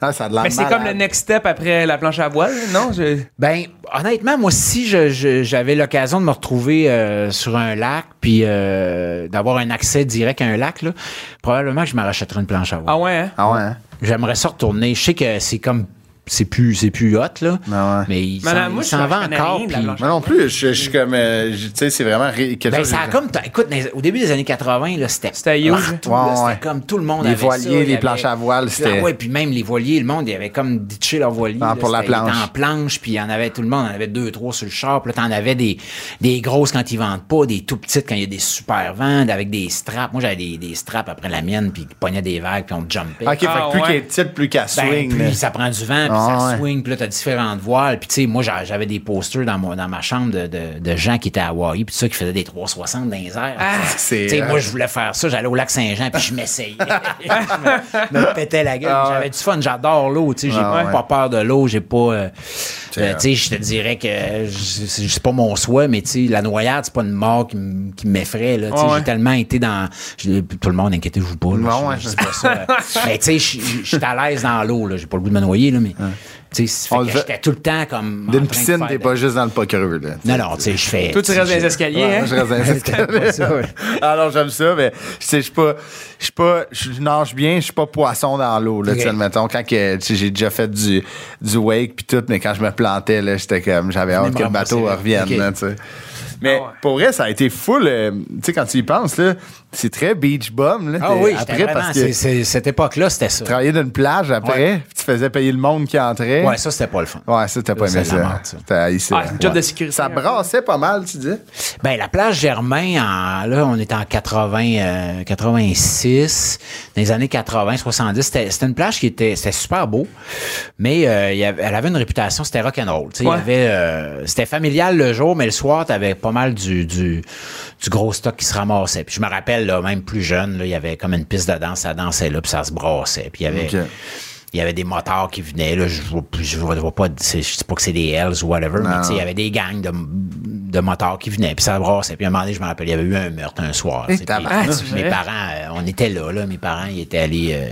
Ah, ça a de l'air Mais c'est comme le next step après la planche à voile, non? Je- Ben, honnêtement, moi, si j'avais l'occasion de me retrouver euh, sur un lac, puis euh, d'avoir un accès direct à un lac, là, probablement que je me rachèterais une planche à voile. Ah ouais, hein? Ah ouais, hein? J'aimerais ça retourner. Je sais que c'est comme c'est plus, c'est plus hot, là. Ah ouais. Mais il s'en, là, moi, il je s'en je va encore. puis- Moi non plus, je, je suis comme. euh, tu sais, c'est vraiment ré- quelque Ben, chose. ça a comme. t'as- Écoute, au début des années 80, là, c'était. C'était Ouais, là, c'était ouais. comme tout le monde Les avait voiliers, ça, les avait- planches à voile, c'était- Ah ouais, puis même les voiliers, le monde, il avait comme ditché leur voilier. Ah, là, pour la planche. en planche, puis il y en avait tout le monde, il y en avait deux, trois sur le char. Puis là, t'en avais des, des grosses quand ils vendent pas, des tout petites quand il y a des super vents, avec des straps. Moi, j'avais des, des straps après la mienne, puis qui pognaient des vagues, puis on jumpait. Ok, Ah, que plus qu'elle est petite, plus qu'elle Ben, swing. ça prend du vent, ça ouais. swing, puis là, t'as différentes voiles. Puis, tu sais, moi, j'a- j'avais des posters dans, mon, dans ma chambre de, de, de gens qui étaient à Hawaï, puis ça, qui faisaient des 360 dans les airs. c'est- Tu sais, moi, je voulais faire ça. J'allais au lac Saint-Jean, puis je m'essayais. je me, me pétais la gueule. Ah. J'avais du fun. J'adore l'eau, tu sais. J'ai Ah, pas ouais. peur de l'eau. J'ai pas... euh, euh, je te dirais que je- c'est pas mon souhait, mais la noyade, c'est pas une mort qui, qui m'effraie, là. Ouais. j'ai tellement été dans... tout le monde, inquiétez-vous pas, là. Non, Je- ouais. pas ça. mais tu sais, je suis à l'aise dans l'eau, là. J'ai pas le goût de me noyer, là, mais... Tu sais, fait On que le fait- j'étais tout le temps comme... D'une piscine, t'es pas juste dans le pokereux, là. Non, non, tu sais, je fais... Toi, tu restes dans les escaliers, hein? je reste dans les escaliers. Ah non, j'aime ça, mais tu sais, je suis pas, je suis pas, je nage bien, je suis pas poisson dans l'eau, là, tu sais, admettons, quand j'ai déjà fait du, du wake puis tout, mais quand je me plantais, là, j'étais comme, j'avais hâte que le bateau revienne, tu sais. Mais Ah ouais. pour vrai, ça a été full, euh, tu sais, quand tu y penses, là, c'est très beach bum, là. Ah oui, après, vraiment... parce que c'est- cette époque-là, c'était ça. tu travaillais d'une plage après, tu faisais payer le monde qui entrait. Ouais, ça, c'était pas le fun. Ouais, ça, t'as pas aimé ça. merde, ça. T'as. Ah, job Ouais. de sécurité. Ça brassait pas mal, tu dis? Ben, la plage Germain, en, là, on était en 80, euh, 86. Dans les années 80, 70, c'était c'était une plage qui était, c'était super beau, mais euh, il y avait- elle avait une réputation, c'était rock'n'roll. tu sais, il y Ouais. avait, euh, c'était familial le jour, mais le soir, t'avais pas mal du, du, du gros stock qui se ramassait. Puis je me rappelle, là, même plus jeune, là, il y avait comme une piste de danse, ça dansait là, puis ça se brassait. Puis il y avait... Il y avait des motards qui venaient, là, je vois, je vois, je vois pas, c'est- je dis pas que c'est des Hells ou whatever, mais tu sais, il y avait des gangs de, de motards qui venaient, puis ça brassait. Puis à un moment donné, je me rappelle, il y avait eu un meurtre un soir. Et sais, puis. Ah, mes parents, euh, on était là, là, mes parents, ils étaient allés, euh,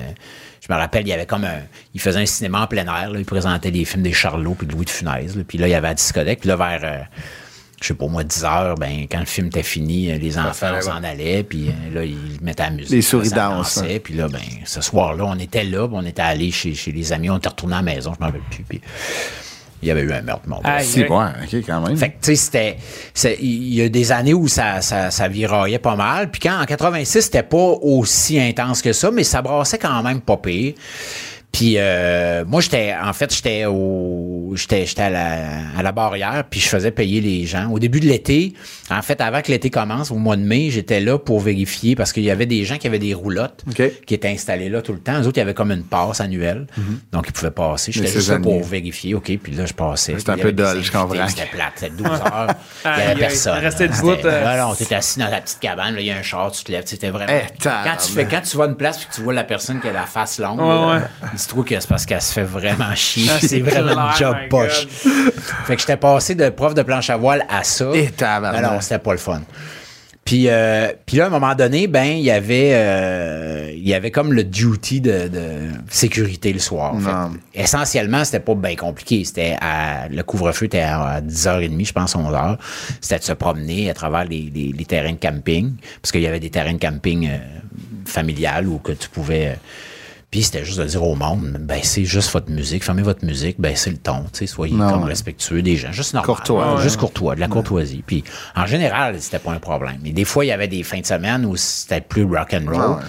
je me rappelle, il y avait comme un, ils faisaient un cinéma en plein air, là, ils présentaient des films des Charlots puis de Louis de Funès, là, puis là, il y avait la discothèque, puis là, vers, euh, je sais pas moi, 10 heures, ben, quand le film était fini, euh, les enfants s'en allaient, puis euh, là, ils mettaient la musique. Les souris dansent, hein. puis là, ben, ce soir-là, on était là, puis on était allé chez, chez les amis, on était retourné à la maison, je m'en rappelle plus, puis il y avait eu un meurtre, mon. Si, ouais, ok, quand même. Fait que, tu sais, c'était. c'est- Il y a des années où ça, ça, ça viraillait pas mal. Puis quand, en 86, c'était pas aussi intense que ça, mais ça brassait quand même pas pire. Puis euh, moi, j'étais. En fait, j'étais au. J'étais, j'étais à la, à la barrière, puis je faisais payer les gens. Au début de l'été, en fait, avant que l'été commence, au mois de mai, j'étais là pour vérifier parce qu'il y avait des gens qui avaient des roulottes qui étaient installées là tout le temps. Eux autres, il y avait comme une passe annuelle. Donc, ils pouvaient passer. J'étais Les juste là pour vérifier. OK, puis là, je passais. C'était un Puis peu dole, je comprends. C'était plate. C'était 12 heures. Il n'y avait personne. restait debout, euh. Là, non, t'étais assis dans la petite cabane. Là, il y a un char, tu te lèves. C'était vraiment. Eh, quand, tu fais, quand tu à une place et que tu vois la personne qui a la face longue, là, ouais. Dis-toi que c'est parce qu'elle se fait vraiment chier. Ah, c'est vraiment clair, une job poche. Fait que j'étais passé de prof de planche à voile à ça. Tabarnak. Alors, c'était pas le fun. Puis, euh, puis là, à un moment donné, ben, il y avait, euh, il y avait comme le duty de, de sécurité le soir. Fait Non. essentiellement, c'était pas bien compliqué. C'était à, le couvre-feu était à 10h30, je pense, 11h. C'était de se promener à travers les, les- les terrains de camping. Parce qu'il y avait des terrains de camping euh, familiales où que tu pouvais. Puis c'était juste de dire au monde, ben c'est juste votre musique, fermez votre musique, ben c'est le ton, tu sais, soyez Non. comme respectueux des gens, juste normal, Courtois, ouais. juste courtois, de la courtoisie. Puis en général, c'était pas un problème. Mais des fois, il y avait des fins de semaine où c'était plus rock and roll. Ouais.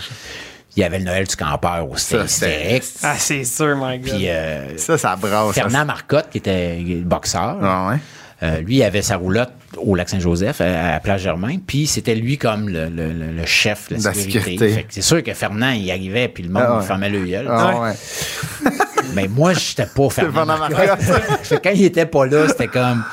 Il y avait le Noël du campeur où c'était hystérique. Ah, c'est sûr, my God. Puis euh, Ça, ça brasse. ça, Fernand Marcotte, qui était boxeur, Ah ouais. Euh, lui, avait sa roulotte au lac Saint-Joseph, à, à Plage Germain, puis c'était lui comme le, le- le- chef de la sécurité. c'est sûr que Fernand, il arrivait, puis le monde Ah ouais. il fermait le gueule. Ah ouais. Mais moi, j'étais pas Fernand Marcotte. Quand il était pas là, c'était comme...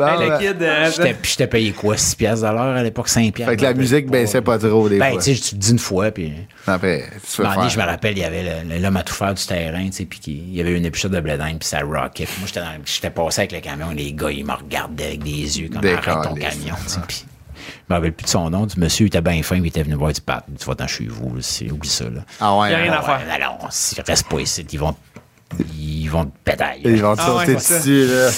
Ah Hey, le ouais. kid, euh, J'étais, puis j'étais payé quoi, 6 piastres de l'heure à l'époque, 5 piastres? Fait que la musique baissait pas trop des Ben, fois. tu sais, tu le dis une fois, puis... Après, tu je me rappelle, il y avait l'homme à tout faire du terrain, tu sais, puis il y avait une épluchure de blé d'Inde, puis ça rockait. Puis moi, j'étais, dans- j'étais passé avec le camion, les gars, ils me regardaient avec des yeux, comme arrête ton camion, tu sais. Puis je me rappelle plus de son nom, du monsieur, il était bien fin, il était venu voir du pat. Tu vas-t'en chez vous, là, oublie ça, là. Ah ouais. Y a rien hein. à faire. Non, restent pas ici, ils vont, ils vont te péter. Ils vont te Ah ouais, sauter dessus, là.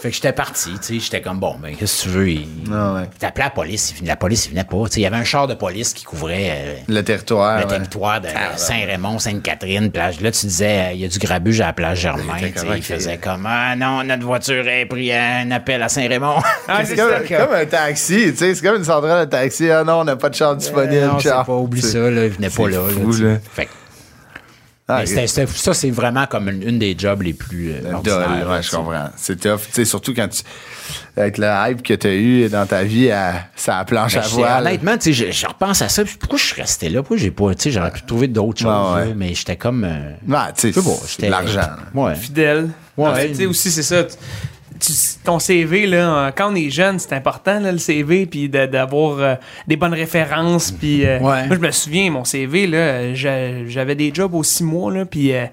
Fait que j'étais parti, tu sais, j'étais comme, bon, ben, qu'est-ce que tu veux? Il, Ah ouais. il t'appelait la police, il- la police, il venait pas. Tu sais, il y avait un char de police qui couvrait euh, Le territoire. le ouais. territoire de Saint-Raymond, Sainte-Catherine. Plage. Là, tu disais, euh, il y a du grabuge à la plage Germain. était tu sais, correct, Il faisait il- comme, ah non, notre voiture a pris un appel à Saint-Raymond. Ah, C'est comme, un taxi, tu sais, c'est comme une centrale de taxi. Ah non, on n'a pas de char disponible. Euh, non, c'est pas, oublie ça, là, il venait pas c'est là. fou, là. Fait que- Ah, mais ça, c'est vraiment comme une, une des jobs les plus euh, ordinaires, ouais, je comprends. C'est tough. Tu sais, surtout quand tu. Avec le hype que tu as eu dans ta vie à, ça à planche Ben, à voile. honnêtement, tu sais, je, je repense à ça. puis Pourquoi je suis resté là? Pourquoi j'ai pas. Tu sais, j'aurais pu trouver d'autres choses. Ouais, ouais. là, mais j'étais comme. euh, Ouais, tu sais, l'argent. Ouais. Fidèle. Ouais. Tu sais, aussi, c'est ça. Tu- ton CV, là, quand on est jeune, c'est important, là, le CV, puis de- d'avoir euh, des bonnes références. Puis, euh, Ouais. Moi, je me souviens, mon CV, là, j'avais des jobs aux six mois, là, puis. euh,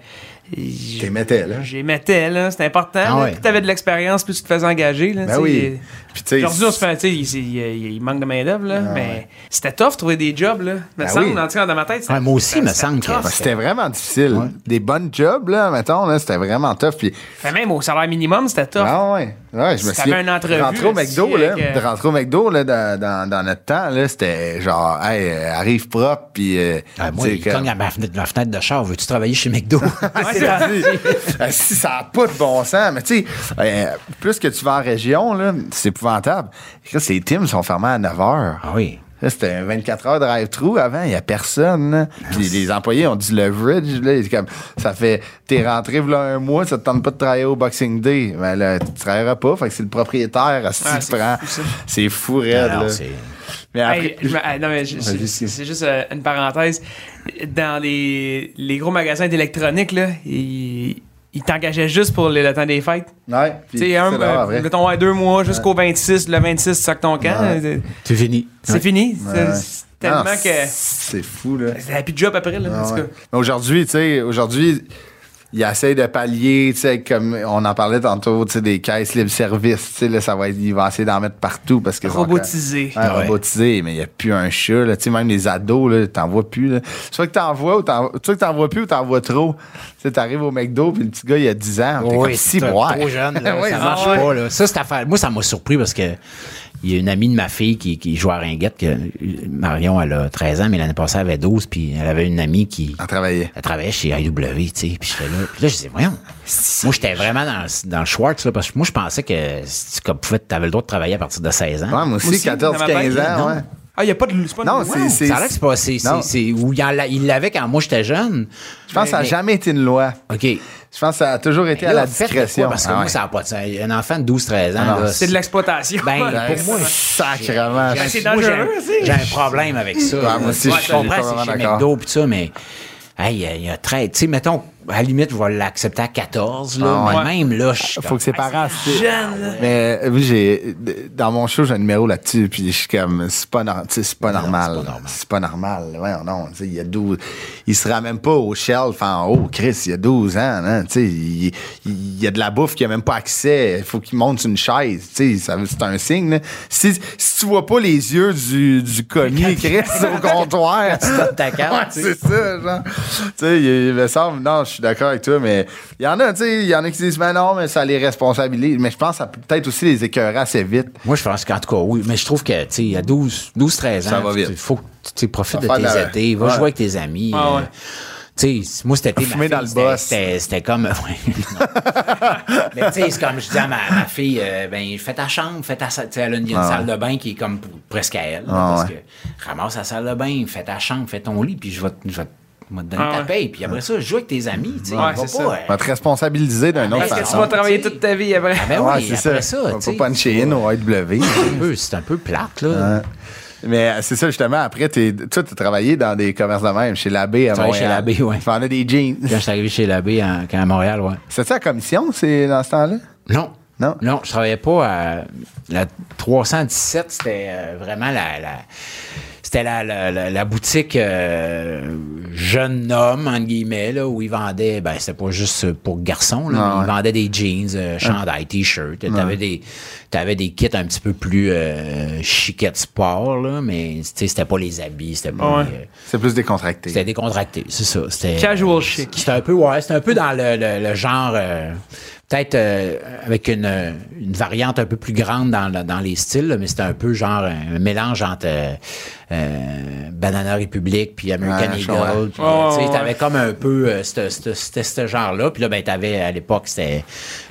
mettais, là. J'y mettais, là, c'était important. Ah ouais. Plus t'avais de l'expérience, plus tu te faisais engager. Là, Ben oui. Puis, tu sais, Aujourd'hui, on se fait, tu sais, il, il- il manque de main-d'œuvre, là, mais c'était tough de trouver des jobs, là. Me Ben semble, oui. cas, dans ma tête. Ouais, moi aussi, me semble que- c'était vraiment difficile. Des bonnes jobs, là, mettons, là, c'était vraiment tough. Puis, Fait même au salaire minimum, c'était tough. ah ouais, ouais, je me t'avais une entrevue, Rentrer au là, McDo, là, avec, euh, de rentrer au McDo, là, dans, dans, dans notre temps, là, c'était genre, hey, euh, arrive propre, puis. euh, Ah, moi, il comme- cogne à ma fenêtre, ma fenêtre de char. Veux-tu travailler chez McDo? Ouais, c'est ça. Euh, si ça n'a pas de bon sens, mais tu sais, euh, plus que tu vas en région, là, c'est épouvantable. Les teams sont fermés à 9 h. ah oui. C'était un 24 heures drive-through avant, il n'y a personne. Puis les employés ont du leverage. Là, comme, ça fait, t'es rentré voilà un mois, ça te tente pas de travailler au Boxing Day. Mais là, tu travailleras pas, fait que c'est le propriétaire Ah, qui c'est prend. C'est fou, raide. Mais après, Hey, je me- ah, non, mais c'est juste euh, une parenthèse. Dans les, les gros magasins d'électronique, là, ils, ils t'engageaient juste pour le, le temps des fêtes. ouais, puis Tu sais, un, c'est là, euh, après. mettons, ouais, deux mois jusqu'au 26, le 26, tu sacs ton camp. Ouais. euh, C'est fini. C'est Ouais. fini. Ouais. C'est- c'est Tellement Non, que. C'est fou, là. Plus de job après, là. Ah aujourd'hui, tu sais, aujourd'hui, il essaie de pallier, tu sais, comme on en parlait tantôt, tu sais, des caisses libre-service, tu sais, là, ça va être, il va essayer d'en mettre partout parce que. Robotisé. quand- Ouais, Ouais. robotisé, mais il n'y a plus un chat, là, tu sais, même les ados, là, t'en vois plus, là. Soit que t'en vois ou t'en, soit que t'en vois plus ou t'en vois trop. Tu sais, t'arrives au McDo puis le petit gars, il a 10 ans. T'es Oui, comme si, boire. trop jeune. là, Ouais, ça marche ça. pas. Là. Ça, cette affaire. Moi, ça m'a surpris parce que il y a une amie de ma fille qui, qui joue à Ringuette. Que, Marion, elle a 13 ans, mais l'année passée, elle avait 12. Puis elle avait une amie qui. À travailler. Elle travaillait chez IW, tu sais. Puis j'étais là. Puis là, je disais, voyons. Moi, j'étais vraiment dans, dans le Schwartz, là, parce que moi, je pensais que tu avais le droit de travailler à partir de 16 ans. Ouais, moi aussi, aussi, 14, dans ma tête, 15 ans, ouais. Ah, il n'y a pas de. pas Non, c'est- c'est- Ça a l'air que c'est pas. C'est, où il l'avait quand moi, j'étais jeune. Je pense que ça n'a Mais- jamais été une loi. OK. Je pense que ça a toujours été à la discrétion. quoi, Parce que Ah moi, ouais. ça n'a pas de sens. Un enfant de 12-13 ans, là, C'est de l'exploitation. Ben, Ben, pour moi, sacrément. j'ai- c'est moi, j'ai un- dangereux, aussi. J'ai un problème avec ça. Moi aussi, Ouais, je comprends, c'est chez. McDo pis ça, mais hey, il y a- il y a très. Tu sais, mettons, à la limite, je vais l'accepter à 14, là, Ah, mais ouais. même là, je suis Faut que ses parents. c'est- Jeune, là. Mais euh, oui, j'ai dans mon show j'ai un numéro là-dessus puis je suis comme c'est pas c'est pas normal. c'est pas normal. C'est pas normal. Ouais, non, tu sais, il y a 12 il sera même pas au shelf en haut, Chris, il y a 12 ans, hein, tu sais, il, il y a de la bouffe qui a même pas accès, il faut qu'il monte une chaise, tu sais, c'est un signe. là. Si, si tu vois pas les yeux du, du commis Chris au comptoir, Tu ta carte, Ouais, c'est ça, genre. tu sais, il, il me semble, non, je suis d'accord avec toi, mais il y en a, tu sais, il y en a qui disent, mais non, mais ça les responsabilise. Mais je pense que ça peut peut-être aussi les écœurer assez vite. Moi, je pense qu'en tout cas, oui. Mais je trouve que, tu sais, à 12, 12 13 ans, Ça va vite. il faut que tu profites de tes la- étés, va Ouais. jouer avec tes amis. Ah euh, ouais. Tu sais, moi, fille, dans le c'était- boss. c'était c'était comme... Mais tu sais, c'est comme je dis à ma, ma fille, euh, ben, fais ta chambre, fais ta salle. Tu sais, elle a une, il y a une Ah salle de bain qui est comme pour- presque à elle. là, Ah parce ouais. que ramasse la salle de bain, fais ta chambre, fais ton lit, puis je vais, te- je vais te donner Ah ta ouais. paye. Puis après ça, joue avec tes amis. Tu sais, Ouais, va pas, ça. euh, On va te responsabiliser d'une autre Parce que tu façon. vas travailler tu toute ta vie après. ben Ouais, oui, c'est après ça. ça, On va tu sais, pas puncher in au AW. c'est un peu- c'est un peu plate, là. Ouais. Mais c'est ça, justement, après, t'es, toi, t'as travaillé dans des commerces de même, chez l'abbé à Montréal. chez Labbé, ouais. Tu vendais des jeans. Quand je suis arrivé chez l'abbé à Montréal, ouais. C'était-tu la commission, c'est dans ce temps-là? Non. Non? Non, je travaillais pas à la 317, c'était euh, vraiment la, la- c'était la, la, la- la boutique euh, jeune homme, entre guillemets, là, où ils vendaient, ben, c'était pas juste pour garçons, là, Ah mais ils vendaient des jeans, euh, chandails, t-shirts. T'avais des, t'avais des kits un petit peu plus euh, chiquettes sport, là, mais tu sais, c'était pas les habits, c'était pas. Ouais. euh, C'est plus décontracté. c'était décontracté, c'est ça. C'était Casual chic. c'était un peu, ouais, c'était un peu dans le, le- le genre. euh, peut-être euh, avec une, euh, une variante un peu plus grande dans, le- dans les styles, là, mais c'était un peu genre un, mélange entre euh, euh, Banana Republic puis American Ouais, Eagle. puis, Ouais, euh, tu sais, ouais, t'avais ouais. comme un peu euh, ce- genre-là. Puis là, ben, t'avais à l'époque, c'était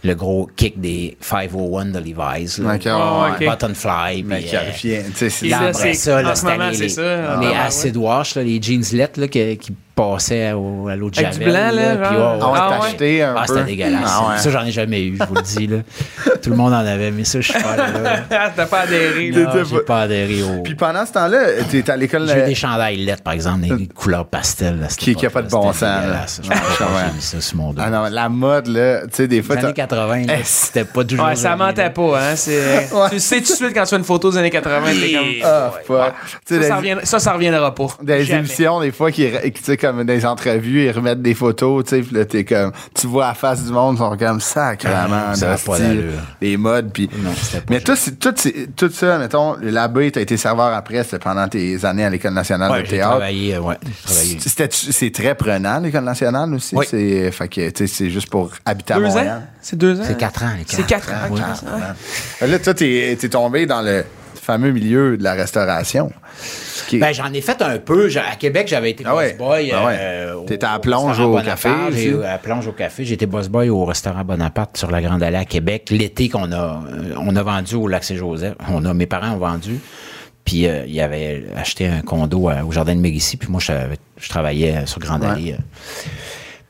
le gros kick des 501 de Levi's. là. Ok, ouais, ouais, ok. Button Fly. Mais puis, qui euh, revient, tu sais, c'est Là, là, après ça, là, en ce c'était moment, les, c'est les, ça. les Ah, ouais. acid wash, là, les jeanslettes là, qui, qui passaient au- à l'eau de Avec du Javel. blanc, là, puis, genre? ouais, Ah ouais, ouais, Ah ouais. acheté un Ah, peu. c'était dégueulasse. Ah ouais. Ça, j'en ai jamais eu, je vous le dis. Là. Tout le monde en avait, mais ça, je suis pas là. Ah, T'as pas adhéré. Non, j'ai pas adhéré au... Puis pendant ce temps-là, t'es à l'école. J'ai eu euh, des chandails lettres, par exemple, des couleurs pastel. Qui- qui a pas de bon sens, là. Je mis ça sur mon dos. Ah non, la mode, là, tu sais, des fois. Les années 80, là, Eh, c'était pas toujours... Ouais, ça mentait pas, hein. C'est... Tu sais tout de suite quand tu fais une photo des années 80, t'es comme. Ah, Ça, ça, des- reviendra, ça, ça reviendra pas. des émissions, des fois, qui, tu sais, comme les entrevues, ils remettent des photos, tu sais, puis là, t'es comme, tu vois la face du monde, ils sont comme sacrément, ça a de pas d'allure. Les modes, puis. Non, c'était pas Mais tout, tout, tout ça, mettons, l'abbé, t'as été serveur après, c'était pendant tes années à l'École nationale Ouais, de j'ai théâtre. travaillé, euh, ouais, j'ai travaillé. C'était- C'est très prenant, l'École nationale aussi? Oui. C'est, fait que, tu sais, c'est juste pour habiter à Deux Montréal. ans? C'est deux ans? C'est quatre ans, C'est quatre ans. Ouais. ok, ouais. Là, toi, t'es es tombé dans le fameux milieu de la restauration. Qui Ben, j'en ai fait un peu. À Québec, j'avais été Ah ouais. boss boy. Ah ouais. euh, T'étais à Plonge au café? À Plonge au café. J'étais boss boy au restaurant Bonaparte sur la Grande Allée à Québec. L'été qu'on a, euh, on a vendu au Lac Saint-Joseph. On a, mes parents ont vendu. Puis, euh, ils avaient acheté un condo au Jardin de Mérisy. Puis moi, je, je travaillais sur Grande. Allée. euh.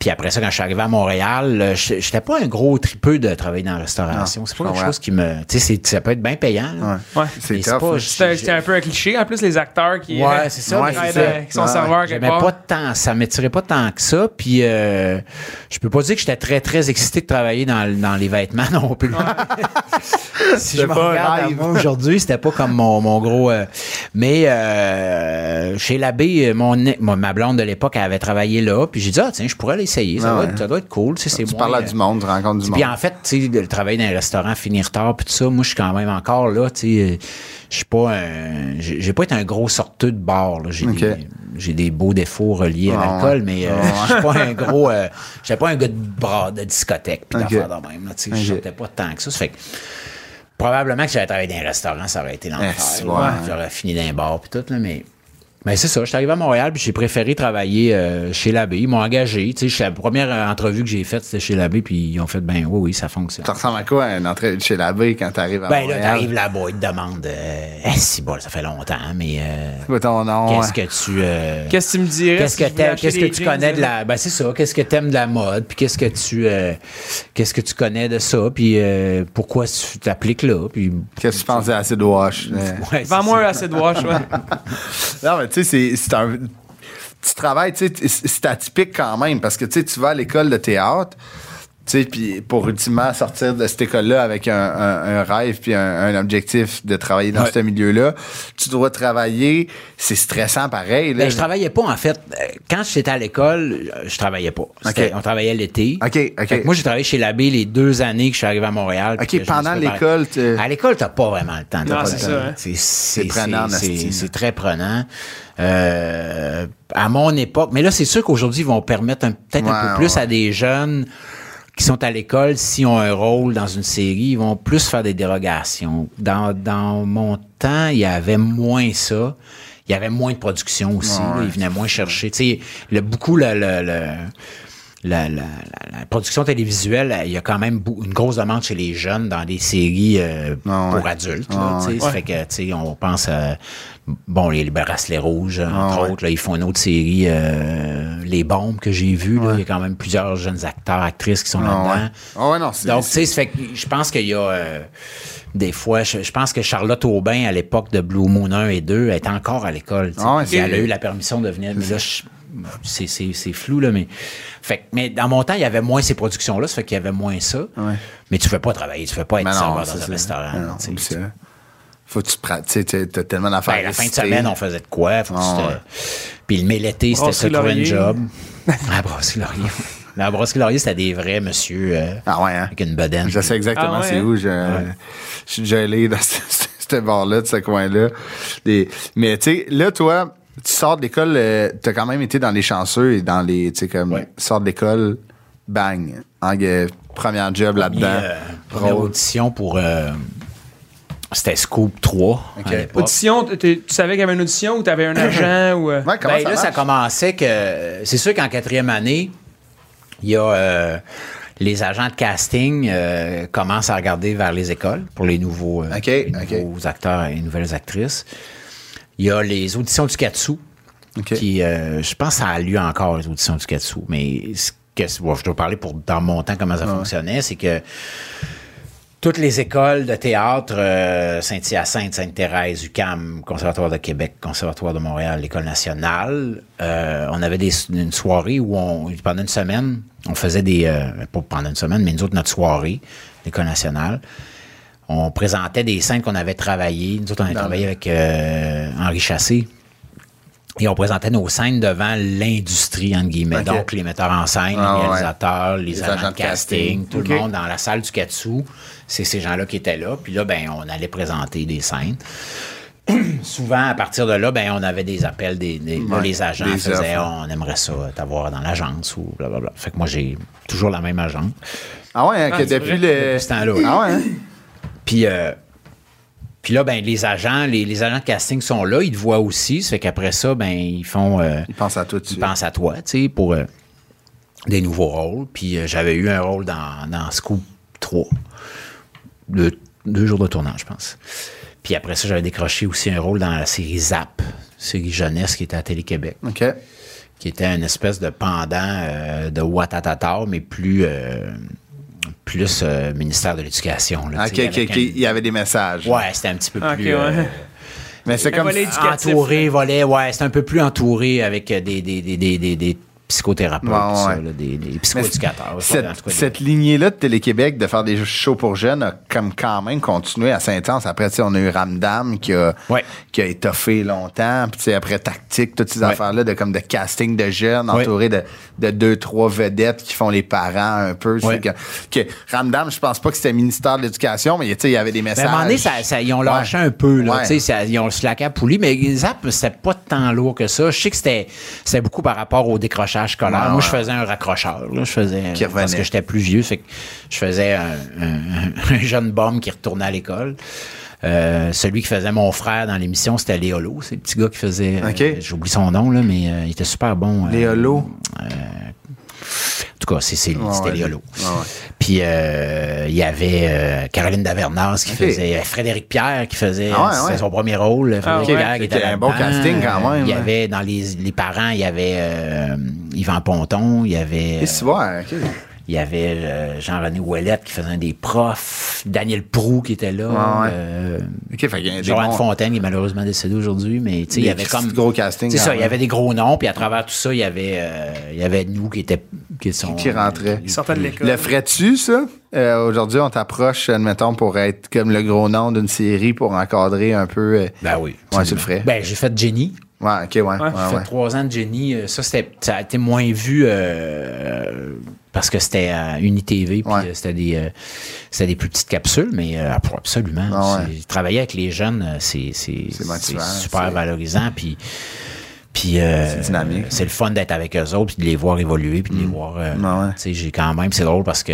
Puis après ça, quand je suis arrivé à Montréal, euh, je- j'étais pas un gros tripeux de travailler dans la restauration. C'est pas quelque chose qui me... Tu sais, c'est- ça peut être bien payant. là. Ouais. Ouais. C'est là. C'était un peu un cliché. En plus, les acteurs qui. Ouais, c'est ça, qui sont Ouais. serveurs quelque J'aimais part. pas tant, ça m'attirait pas tant que ça. Puis euh, je peux pas dire que j'étais très très excité de travailler dans, dans les vêtements non plus. si je me pas un regarde à rêve. moi aujourd'hui, c'était pas comme mon, mon gros. euh, mais euh, chez l'abbé, mon, mon- ma blonde de l'époque elle avait travaillé là. Puis j'ai dit ah tiens, je pourrais Ça, Ah doit être- ça doit être cool. Tu sais, Tu moins, parles à du monde, tu rencontres du puis monde. en fait, tu sais, de travailler dans un restaurant, finir tard, puis tout ça, moi, je suis quand même encore là, tu sais, euh, je suis pas un, j'ai pas été un gros sorteux de bar. J'ai des, j'ai des beaux défauts reliés Ah à l'alcool, ouais. mais euh, Ah je suis pas un gros, euh, j'étais pas un gars de bras, de discothèque, puis Ok. d'affaires de même, là, tu sais, je sortais pas tant que ça, ça fait que probablement que j'avais travaillé dans un restaurant, ça aurait été l'enfer, Eh, vrai. j'aurais fini dans un bar, puis tout, là, mais... Mais c'est ça, je suis arrivé à Montréal puis j'ai préféré travailler euh, chez l'abbé. Ils m'ont engagé. Tu sais, la première euh, entrevue que j'ai faite, c'était chez l'abbé, puis ils ont fait ben oui, oui, ça fonctionne. Ça ressemble à quoi une entrée chez l'abbé quand t'arrives à Ben là, Montréal? t'arrives là-bas, ils te demandent euh, Eh, si bon, ça fait longtemps, mais euh, C'est quoi ton nom? qu'est-ce ouais. que tu euh, Qu'est-ce que tu me dirais? Qu'est-ce que t'aimes, qu'est-ce que tu connais de là? la ben c'est ça, qu'est-ce que t'aimes de la mode, puis qu'est-ce que tu euh, qu'est-ce que tu connais de ça, puis euh, pourquoi tu t'appliques là, puis Qu'est-ce que tu penses à Acid Wash? Ouais, Vends-moi un acid wash, ouais. Non, mais tu sais, c'est- un. Tu travailles, tu sais, c'est atypique quand même parce que tu vas à l'école de théâtre, puis pour ultimement sortir de cette école-là avec un, un- un rêve puis un, un objectif de travailler dans Ouais. ce milieu-là, tu dois travailler, c'est stressant pareil. Là. Ben, je travaillais pas, en fait. Euh, Quand j'étais à l'école, je travaillais pas. On travaillait l'été. OK, OK. Fait que moi, j'ai travaillé chez l'abbé les deux années que je suis arrivé à Montréal. OK, pendant l'école, tu- À l'école, t'as pas vraiment le temps. Non, c'est ça, hein. C'est- prenant, c'est- très prenant. Euh, à mon époque, mais là, c'est sûr qu'aujourd'hui, ils vont permettre peut-être un peu plus ouais. à des jeunes qui sont à l'école, s'ils ont un rôle dans une série, ils vont plus faire des dérogations. Dans, dans mon temps, il y avait moins ça. Il y avait moins de production aussi. Ouais, là. ouais. Ils venaient moins chercher. Tu sais, le, beaucoup, le, le- le- la, la- la- la production télévisuelle, il y a quand même une grosse demande chez les jeunes dans des séries euh, Ah ouais. pour adultes. Ah ouais. Ça fait que, tu sais, on pense à, bon, les, les bracelets rouges, entre Ah ouais. autres. Là, ils font une autre série, euh, Les Bombes, que j'ai vu. là. Il y a quand même plusieurs jeunes acteurs, actrices qui sont là-dedans. non. Donc, tu sais, ça fait que je pense qu'il y a euh, des fois, je, je pense que Charlotte Aubin, à l'époque de Blue Moon 1 et 2, était encore à l'école. Ah ouais, elle a eu la permission de venir. Mais là, je- c'est, c'est, c'est flou, là, mais. Fait que- mais dans mon temps, il y avait moins ces productions-là, ça fait qu'il y avait moins ça. Ouais. Mais tu ne fais pas travailler, tu ne fais pas être non, serveur c'est dans un ça. restaurant. Non, tu sais. c'est ça. Faut que tu pratiques. Tu sais, t'as- tellement d'affaires. Ben, à la fin de semaine, on faisait de quoi? Faut que tu te- ouais. Puis mais l'été, c'était se Brasserie trouver un job. la brasserie Laurier. La brasserie Laurier, c'était des vrais monsieur euh, Ah ouais, hein? avec une bedaine. Je sais exactement Ah ouais, c'est hein? où. Je, je suis déjà allé dans ce, ce- ce bar-là, de ce coin-là. Des- mais tu sais, là, toi, tu sors de l'école, tu as quand même été dans les chanceux et dans les, tu sais, comme, Ouais. tu sors de l'école bang, première job là-dedans. euh, première Rôle. audition pour. euh, c'était Scoop 3 Ok. à l'époque. Audition, tu savais qu'il y avait une audition ou t'avais un agent ou. euh, Ouais, comment Ben, ça là, ça commençait que. C'est sûr qu'en quatrième année, il y a. euh, les agents de casting euh, commencent à regarder vers les écoles pour les nouveaux, euh, Ok, les nouveaux acteurs et les nouvelles actrices. Il y a les auditions du Katsu, Ok. qui, euh, je pense que ça a lieu encore, les auditions du Katsu. Mais ce que, bon, je dois parler pour dans mon temps comment ça fonctionnait, c'est que toutes les écoles de théâtre, euh, Saint-Hyacinthe, Sainte-Thérèse, UQAM, Conservatoire de Québec, Conservatoire de Montréal, l'École nationale, euh, on avait des, une soirée où on, pendant une semaine, on faisait des, euh, pas pendant une semaine, mais nous autres, notre soirée, l'École nationale, on présentait des scènes qu'on avait travaillées. Nous autres, on avait Dans travaillé avec euh, Henri Chassé. Et on présentait nos scènes devant l'industrie, entre guillemets. Donc, les metteurs en scène, Ah, les ouais. réalisateurs, les, Les agents, de casting, casting. tout le monde dans la salle du Katsu. C'est ces gens-là qui étaient là. Puis là, ben, on allait présenter des scènes. Souvent, à partir de là, ben, on avait des appels, des, des- là, Ouais, les agents des faisaient on aimerait ça t'avoir dans l'agence ou blablabla. Fait que moi, j'ai toujours la même agente. Ah ouais, hein, Ah, que depuis le. Depuis ce temps-là. Ah ouais, hein? Puis, euh, puis là, ben, les agents, les, les agents de casting sont là, ils te voient aussi. Ça fait qu'après ça, ben, ils font. euh, Il pense à toi ils dessus. pensent à toi, tu sais, pour euh, des nouveaux rôles. Puis euh, j'avais eu un rôle dans, dans Scoop 3. De, deux jours de tournage, je pense. Puis après ça, j'avais décroché aussi un rôle dans la série Zap, série jeunesse qui était à Télé-Québec, OK. qui était une espèce de pendant de Ouattatata, mais plus, plus euh, ministère de l'Éducation. là, OK, tu sais, OK, avec OK. un- Il y avait des messages. Ouais, c'était un petit peu plus. ouais. euh, Mais c'est Un comme. volet entouré, volet, ouais, c'est un peu plus entouré avec euh, des, des, des, des, des, des psychothérapeutes, Ouais, tout ça, ouais. là, des, des psychoéducateurs. cette, cas, lignée-là de Télé-Québec de faire des shows pour jeunes a comme quand même continué à Saint-Anse. Après, tu sais, on a eu Ramdam qui a, Ouais. qui a étoffé longtemps. Puis, après Tactique, toutes ces affaires-là de comme de casting de jeunes entourés de, de deux, trois vedettes qui font les parents un peu. Que, que Ramdam, je pense pas que c'était ministère de l'Éducation, mais il y avait des Ben, messages. à un moment donné, ça, ça- ils ont lâché un peu, là, ça- ils ont slacké à poulie, mais Zap, c'était pas tant lourd que ça. Je sais que c'était beaucoup par rapport au décrochage scolaire. Ouais, Moi, je faisais un raccrocheur, là, je faisais, parce que j'étais plus vieux, fait que je faisais un, un- un jeune bum qui retournait à l'école. Euh, celui qui faisait mon frère dans l'émission, c'était Léolo. C'est le petit gars qui faisait. euh. J'oublie son nom, là, mais euh, il était super bon. Léolo. En tout cas, c'est, c'était ouais. Ouais. Puis euh, il y avait euh, Caroline Davernas qui faisait euh, Frédéric Pierre qui faisait Ah ouais, c'était ouais. son premier rôle. Frédéric ouais. Pierre qui C'était était un bon casting quand même, Il y hein. avait dans les, les parents, il y avait euh, Yvan Ponton, il y avait il y avait euh, Jean-René Ouellette qui faisait un des profs, Daniel Prou qui était là, Ouais, ouais. euh, Joanne bons- Fontaine qui est malheureusement décédée aujourd'hui, mais tu sais, il y avait comme gros castings C'est ça, il y avait des gros noms, puis à travers tout ça, il y avait euh, il y avait nous qui étaient qui sont Qui rentraient. Ils sortaient de l'école. Le ferais-tu, ça? Euh, Aujourd'hui, on t'approche, admettons, pour être comme le gros nom d'une série pour encadrer un peu. euh, Ben oui. Ouais, tu le ferais. Ben, j'ai fait Jenny. Ouais, ok, ouais. ouais, J'ai fait trois ans de Jenny. Euh, Ça, c'était, ça a été moins vu euh, parce que c'était à Unitv, puis Ouais. c'était des, euh, c'était des plus petites capsules, mais euh, absolument. Ah Travailler avec les jeunes, c'est, super valorisant. Puis, puis euh, C'est dynamique. C'est le fun d'être avec eux autres, puis de les voir évoluer, puis de les voir. euh, Ah ouais. tu sais, j'ai quand même, c'est drôle parce que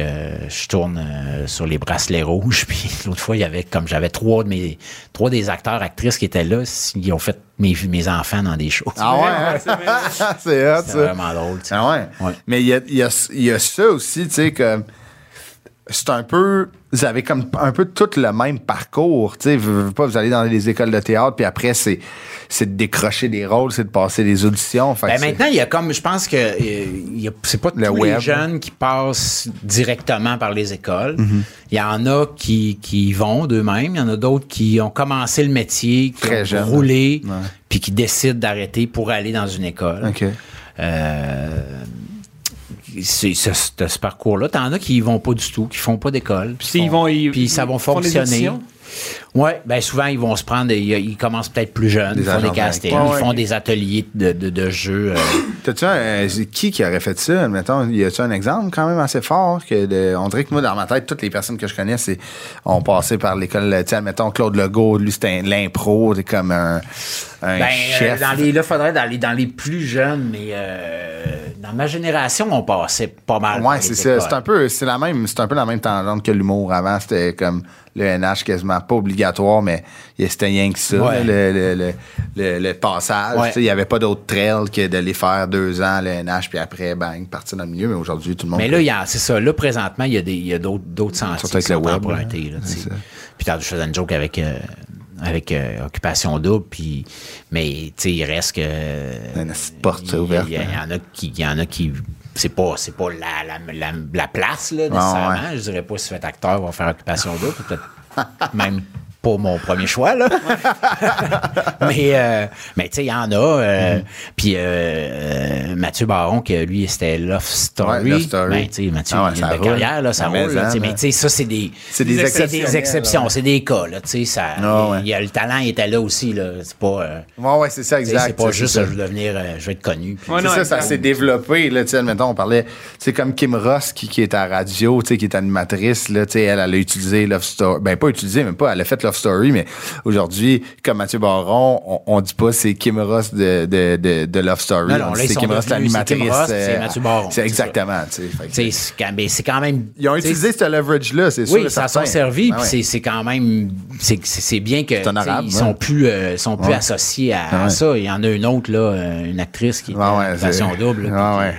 je tourne euh, sur les bracelets rouges, puis l'autre fois, il y avait comme j'avais trois de mes trois des acteurs actrices qui étaient là, ils ont fait mes, mes enfants dans des shows. Ah ouais, hein? c'est vraiment drôle. tu sais. Ah ouais. Ouais. Mais il y a, il y, a, il y a ça aussi, tu sais, que c'est un peu. Vous avez comme un peu tout le même parcours. Tu sais, vous, vous- pas, vous allez dans les écoles de théâtre, puis après, c'est, c'est de décrocher des rôles, c'est de passer des auditions. Fait Ben maintenant, il y a comme, je pense que euh, il y a- c'est pas Le tous web. les jeunes qui passent directement par les écoles. Mhm. Il y en a qui, vont d'eux-mêmes. Il y en a d'autres qui ont commencé le métier, qui Très ont roulé, Ouais. puis qui décident d'arrêter pour aller dans une école. OK. Euh, c'est ce, ce- parcours-là. T'en as qui y vont pas du tout, qui font pas d'école. Puis font- vont, ils- ça va ils fonctionner. Ouais, ben souvent ils vont se prendre, ils, ils commencent peut-être plus jeunes, ils font des castings, ils Ouais, font des ateliers de, de, de jeux. euh, un, euh, qui qui aurait fait ça? Mettons, y a-tu un exemple quand même assez fort que de- on dirait que moi, dans ma tête, toutes les personnes que je connais, ont passé par l'école, tu mettons, Claude Legault, lui, c'était l'impro, c'est comme un, un Ben, chef. euh, dans les, là, faudrait dans les, dans les plus jeunes, mais euh, dans ma génération, on passait pas mal. les c'est ça. C'est un peu, c'est la même, c'est un peu la même tendance que l'humour. Avant, c'était comme le NH quasiment pas obligatoire, mais c'était rien que ça, Ouais. le, le, le, le- le passage. Ouais. Il n'y avait pas d'autre trail que d'aller faire deux ans le NH, puis après, bang, partir dans le milieu. Mais aujourd'hui, tout le monde. Mais là, c'est ça. Là, présentement, il y a, d'autres, sentiers Surtout avec qui sont le web, empruntés. Là. Puis tantôt, je faisais une joke avec, euh, avec euh, Occupation Double, puis, mais tu sais, il reste que... Une petite porte il- ouverte, Il y, en a qui... Il y en a qui c'est pas, c'est pas la, la, la, la place, là, nécessairement. ouais. Je dirais pas si fait acteur va faire Occupation Double. Peut-être même pas mon premier choix, là. mais, euh, mais tu sais, il y en a. euh, Puis euh, euh, Mathieu Baron, que lui, c'était Love Story. Ouais, Love Story. Ben, tu sais, Mathieu, Ah ouais, il a ça une roule. carrière, là, ça Ah, mais roule. là, tu sais, hein, mais tu sais, ça, c'est des... C'est des C'est exceptions. des exceptions, c'est des cas, là, tu sais, ça, Ah ouais. il y a le talent était là aussi, là, c'est pas, euh, Ouais, ouais, c'est ça, tu sais, exact. c'est pas juste, ça. euh, je veux devenir, euh, je vais être connu. c'est ça, ça s'est développé. Là, tu sais, admettons, on parlait, c'est comme Kim Ross qui, qui est à radio, tu sais, qui est animatrice. Là, tu sais, elle, elle a utilisé Love Story. Ben, pas utilisé, même pas. Elle a fait Love Story, mais aujourd'hui, comme Mathieu Baron, on, on dit pas c'est Kim Ross de, de, de, de Love Story. Non, non, c'est Kim Ross, l'animatrice. C'est Mathieu Baron, C'est c'est exactement, c'est quand- mais c'est quand même. Ils ont utilisé ce leverage-là, c'est sûr. Oui, ça s'en servi, Ah ouais. c'est- c'est quand même. C'est bien que. honorable, ils ouais. sont plus, euh, sont plus Ouais. associés à, ça. Il y en a une autre, là, euh, une actrice qui est en version double. Ouais.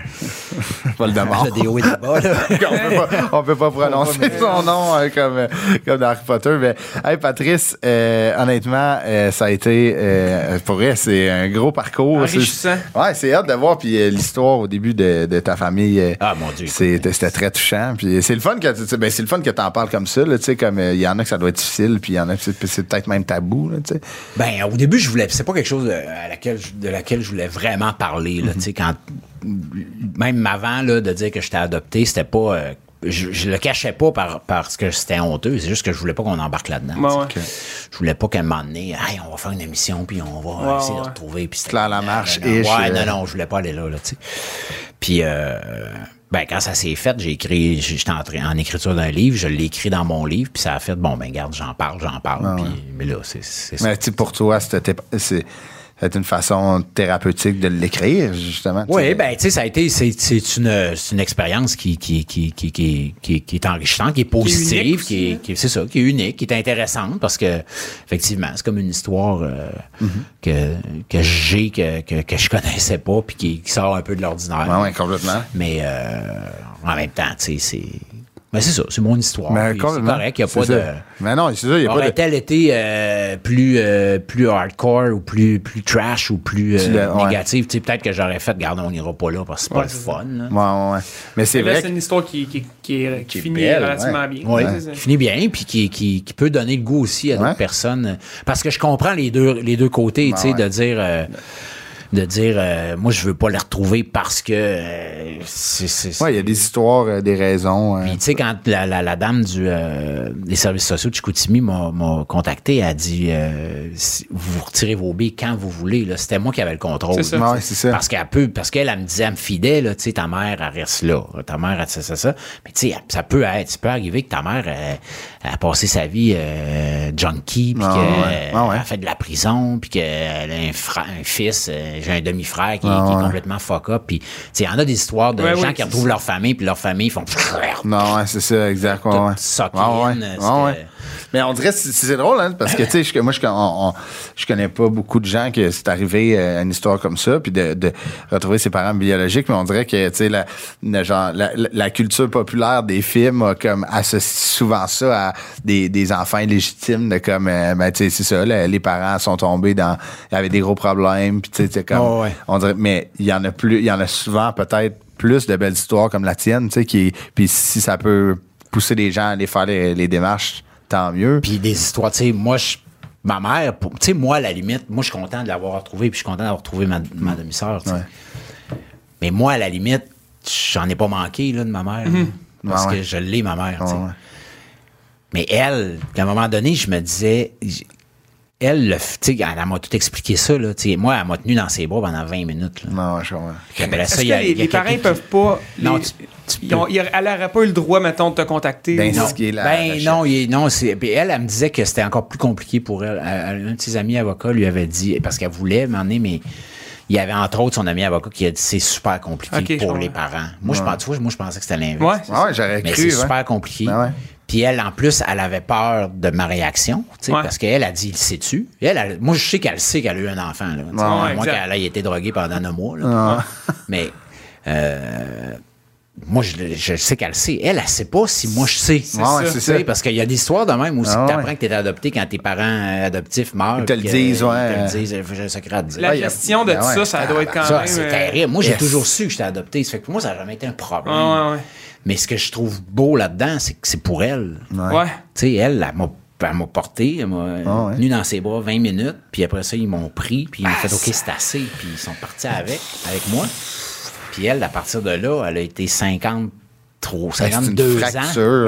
Pas le demande. a des hauts et des bas, là. on peut pas, on peut pas prononcer son nom euh, comme, comme dans Harry Potter. Mais, hey, Patrice, euh, honnêtement, euh, ça a été, euh, pour vrai, c'est un gros parcours. Enrichissant. C'est- Ouais, c'est hâte de voir. Puis euh, l'histoire au début de, de ta famille, Ah, mon Dieu, c'était très touchant. Puis c'est le fun que tu ben, c'est le fun que t'en parles comme ça. Tu sais, comme euh, il y en a que ça doit être difficile, puis il y en a que c'est peut-être même tabou. Là. Ben, au début, je voulais. C'est pas quelque chose de, à laquelle, je- de laquelle je voulais vraiment parler. Là, tu sais, quand, même avant là, de dire que j'étais adopté, c'était pas. Je, je le cachais pas par, parce que c'était honteux. C'est juste que je voulais pas qu'on embarque là-dedans. Ouais. Je voulais pas qu'à un moment donné, hey, on va faire une émission, puis on va Ouais, essayer ouais. de retrouver. Puis c'était- Claire Lamarche, non, non, ish, Ouais, euh. non, non, je voulais pas aller là, là, tu sais. Puis, euh, ben, quand ça s'est fait, j'ai écrit, j'étais en, train- en écriture d'un livre, je l'ai écrit dans mon livre, puis ça a fait, bon, ben, garde, j'en parle, j'en parle. puis, mais là, c'est c'est ça. Mais tu sais, pour toi, c'était c'est une façon thérapeutique de l'écrire, justement. Oui, sais. ben, tu sais, ça a été, c'est, c'est une, c'est une expérience qui, qui, qui, qui, qui, qui, qui est enrichissante, qui est positive, unique qui est, aussi, qui est- c'est ça, qui est unique, qui est intéressante parce que, effectivement, c'est comme une histoire euh, que, que j'ai, que, que, que je connaissais pas, puis qui, qui sort un peu de l'ordinaire. Ouais, complètement. Mais euh, en même temps, tu sais, c'est. Mais c'est ça, c'est mon histoire. Mais puis c'est correct, il n'y a pas ça. de. Mais non, c'est ça, il n'y a pas de. Aurait-elle été euh, plus, euh, plus hardcore ou plus, plus trash ou plus euh, ouais. négative? Tu sais, peut-être que j'aurais fait, garde, on n'ira pas là parce que c'est pas Ouais, le c'est fun. là. Ouais, ouais, ouais. Mais c'est vrai c'est une histoire qui, qui, qui, est- qui est finit belle, relativement ouais. bien. Oui, qui finit bien, puis qui, qui, qui peut donner le goût aussi à d'autres Ouais. personnes. Parce que je comprends les deux, les deux côtés, tu sais, ouais. de dire, euh, de dire, euh, moi, je veux pas les retrouver parce que euh, c'est, c'est- Ouais, il y a des histoires, euh, des raisons. euh. Puis, tu sais, quand la, la, la dame du, euh, des services sociaux de Chicoutimi m'a, m'a contacté, elle a dit euh, si- vous retirez vos billes quand vous voulez. Là. C'était moi qui avais le contrôle. C'est ça. Ouais, c'est ça. Parce qu'elle peut, parce qu'elle, elle me disait, elle me fidait, là, tu sais, ta mère, elle reste là. Ta mère, elle, ça, ça, ça. Mais tu sais, ça peut être, ça peut arriver que ta mère, elle, elle a passé sa vie euh, junkie, puis Ah, qu'elle ouais. Ah, ouais. a fait de la prison, puis qu'elle a un, frère, un fils, euh, j'ai un demi-frère qui, Ah, qui est complètement fuck up. Puis, tu sais, il y en a des histoires de Ouais, gens oui, qui retrouvent leur famille, puis leur famille font... Non, ouais, c'est ça, exact. Ouais, Mais on dirait, c'est c'est drôle, hein, parce que, tu sais, moi, je, on- on- je connais pas beaucoup de gens que c'est arrivé euh, une histoire comme ça, puis de, de retrouver ses parents biologiques, mais on dirait que, tu sais, la, la- culture populaire des films a comme associe souvent ça à des, des enfants illégitimes, de comme, euh, ben, tu sais, c'est ça, là, les parents sont tombés dans, avaient des gros problèmes, puis tu sais, comme, Oh, ouais. on dirait, mais il y en a plus, il y en a souvent peut-être plus de belles histoires comme la tienne, tu sais, qui, puis si ça peut pousser les gens à aller faire les, les démarches, tant mieux. Puis des histoires, tu sais, moi, je, ma mère, tu sais, moi, à la limite, moi, je suis content de l'avoir retrouvée, puis je suis content d'avoir retrouvé ma, ma demi-sœur, sais. Ouais. Mais moi, à la limite, j'en ai pas manqué, là, de ma mère. là, parce ouais. que je l'ai, ma mère. Ouais. Mais elle, à un moment donné, je me disais, elle, le f- tu sais, elle, elle m'a tout expliqué ça, là. tu sais. moi, elle m'a tenu dans ses bras pendant 20 minutes. Là. Non, je comprends. Après ça, Est-ce il que y a- les, il y a les parents quelqu'un peuvent pas. Non, les- tu ils ont- ils- elle n'aurait pas eu le droit, mettons, de te contacter. Ben, ou- c'est- ce qui est la ben non, il- non, c'est. Puis elle, elle me disait que c'était encore plus compliqué pour elle. Elle- Un de ses amis avocats lui avait dit, parce qu'elle voulait m'emmener, mais il y avait entre autres son ami avocat qui a dit c'est super compliqué pour les parents. Moi, je pense, tu vois, moi, je pensais que c'était l'inverse. Ouais. Ouais, j'aurais Mais cru. c'est ouais. super compliqué. Ben ouais. Puis elle, en plus, elle avait peur de ma réaction, Ouais. parce qu'elle a dit, il sait-tu? Elle, elle- moi, je sais qu'elle sait qu'elle a eu un enfant, là. Ouais, exact. qu'elle ait été droguée pendant un mois, là. Mais, euh, moi, je, je sais qu'elle sait. Elle, elle sait pas si moi je sais. Ouais, ouais, ça, Tu Parce qu'il y a des histoires de même aussi Ah, que t'apprends ouais. que t'es adopté quand tes parents euh, adoptifs meurent. Ils te le disent, ouais. Ils te le disent, j'ai un secret à te dire. La gestion de Ben tout ça, ça doit être quand Ça, même. c'est euh, terrible. Moi, j'ai yes. toujours su que j'étais adopté. Ça fait que pour moi, ça n'a jamais été un problème. Ouais, ouais, Mais ce que je trouve beau là-dedans, c'est que c'est pour elle. ouais. Ouais. Tu sais, elle, elle m'a elle m'a porté, elle m'a Ah ouais. tenu dans ses bras 20 minutes, puis après ça, ils m'ont pris, puis ils m'ont fait OK, c'est assez, puis ils sont partis avec, avec moi. Puis elle, à partir de là, elle a été 50, trop, Ben, c'est une 52 ans.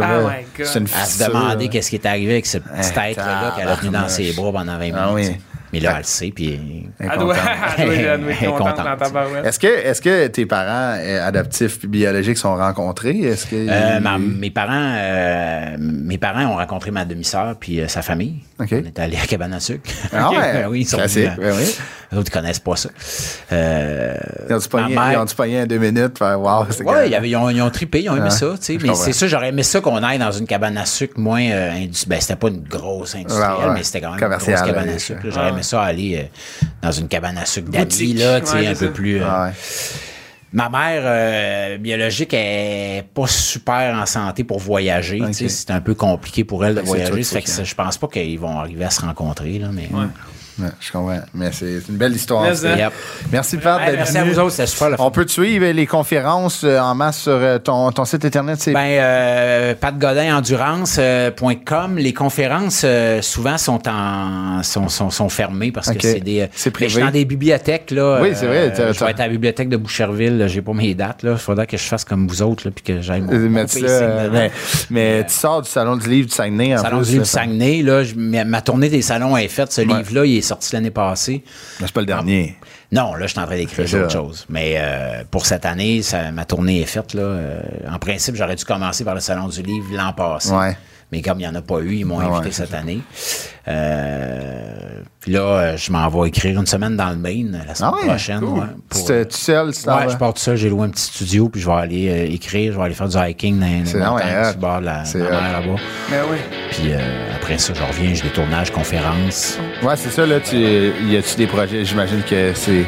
Ah une à se demander qu'est-ce qui est arrivé avec ce petit être-là qu'elle a tenu dans ses bras pendant 20 minutes. Ah oui. Mais là, elle le sait, puis... Elle est Elle doit, contente. elle doit- elle doit être Elle est contente dans contente. ta barouette. Est-ce que, est-ce que tes parents euh, adoptifs biologiques sont rencontrés? Est-ce que. Euh, ma- mes parents, euh, mes parents ont rencontré ma demi-sœur puis euh, sa famille. OK. On est allé à Cabane à sucre. Ah ouais? oui, ils sont venus, ben oui. Eux autres, ils connaissent pas ça. Euh, Ils ont-tu pogné, mère- en deux minutes? Faire, wow, c'est Ouais, il y avait- ils, ont, ils ont trippé, ils ont aimé Ouais, ça, tu sais. je Mais c'est ça, j'aurais aimé ça qu'on aille dans une cabane à sucre moins euh, indus- Ben, c'était pas une grosse industrielle, Ouais, ouais. mais c'était quand même une grosse cabane à sucre. J'aurais aimé ça aller euh, dans une cabane à sucre d'amis, là, tu sais, Ouais, un peu plus. euh, Ah ouais. Ma mère euh, biologique est pas super en santé pour voyager. tu sais, Ok. C'est un peu compliqué pour elle de voyager. fait que ça, je pense pas qu'ils vont arriver à se rencontrer. Là, mais... Ouais, je comprends. Mais c'est une belle histoire. Hein. Yep. Merci, Pat, Hey, merci à vous autres, c'était super le fun. On peut te suivre les conférences euh, en masse sur euh, ton, ton site internet? C'est Ben, euh, patgodinendurance.com. Les conférences, euh, souvent, sont en sont, sont, sont fermées parce que c'est des. C'est Mais Je suis privé. dans des bibliothèques, là. Oui, c'est vrai, t'as- je vais être à la bibliothèque de Boucherville. là, J'ai pas mes dates, là. Il faudra que je fasse comme vous autres, là, puis que j'aille mon, Euh, mon mettre ça, pacing euh, dedans. mais, mais tu sors du Salon du livre du Saguenay en Salon plus. du livre du Saguenay, là, je- ma, ma tournée des salons est faite. Ce Ouais. livre-là, il est sorti l'année passée. Mais c'est pas le dernier. Non, là, je suis en train d'écrire autre chose. Mais euh, pour cette année, ça- ma tournée est faite. Là, Euh, en principe, j'aurais dû commencer par le Salon du Livre l'an passé. Ouais. Mais comme il n'y en a pas eu, ils m'ont Ah invité ouais, cette année. Euh, puis là, je m'en vais écrire une semaine dans le Maine la semaine Ah ouais? prochaine. cool. ouais, pour- Tu tu seul, t'en Ouais, je pars tout seul, j'ai loué un petit studio, puis je vais aller euh, écrire, je vais aller faire du hiking dans les C'est- montagnes, le bord de la, C'est mer là-bas. Mais oui. Puis euh, après ça, je reviens, j'ai des tournages, conférences. Ouais, c'est ça, là. Tu, y a-tu des projets? J'imagine que c'est,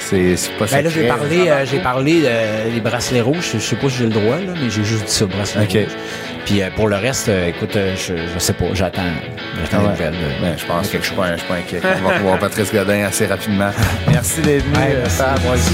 c'est, pas Ben là, j'ai parlé, euh, j'ai parlé euh, des bracelets rouges. Je sais pas si j'ai le droit, là, mais j'ai juste dit ça, bracelets Ok. rouges. Puis euh, pour le reste, euh, écoute, euh, je, je sais pas, j'attends, j'attends Ah ouais. nouvelles. euh, Ben, je pense que je suis pas, un- je suis pas inquiet. On va pouvoir Patrice Godin assez rapidement. Merci d'être venu, Ouais, euh, merci.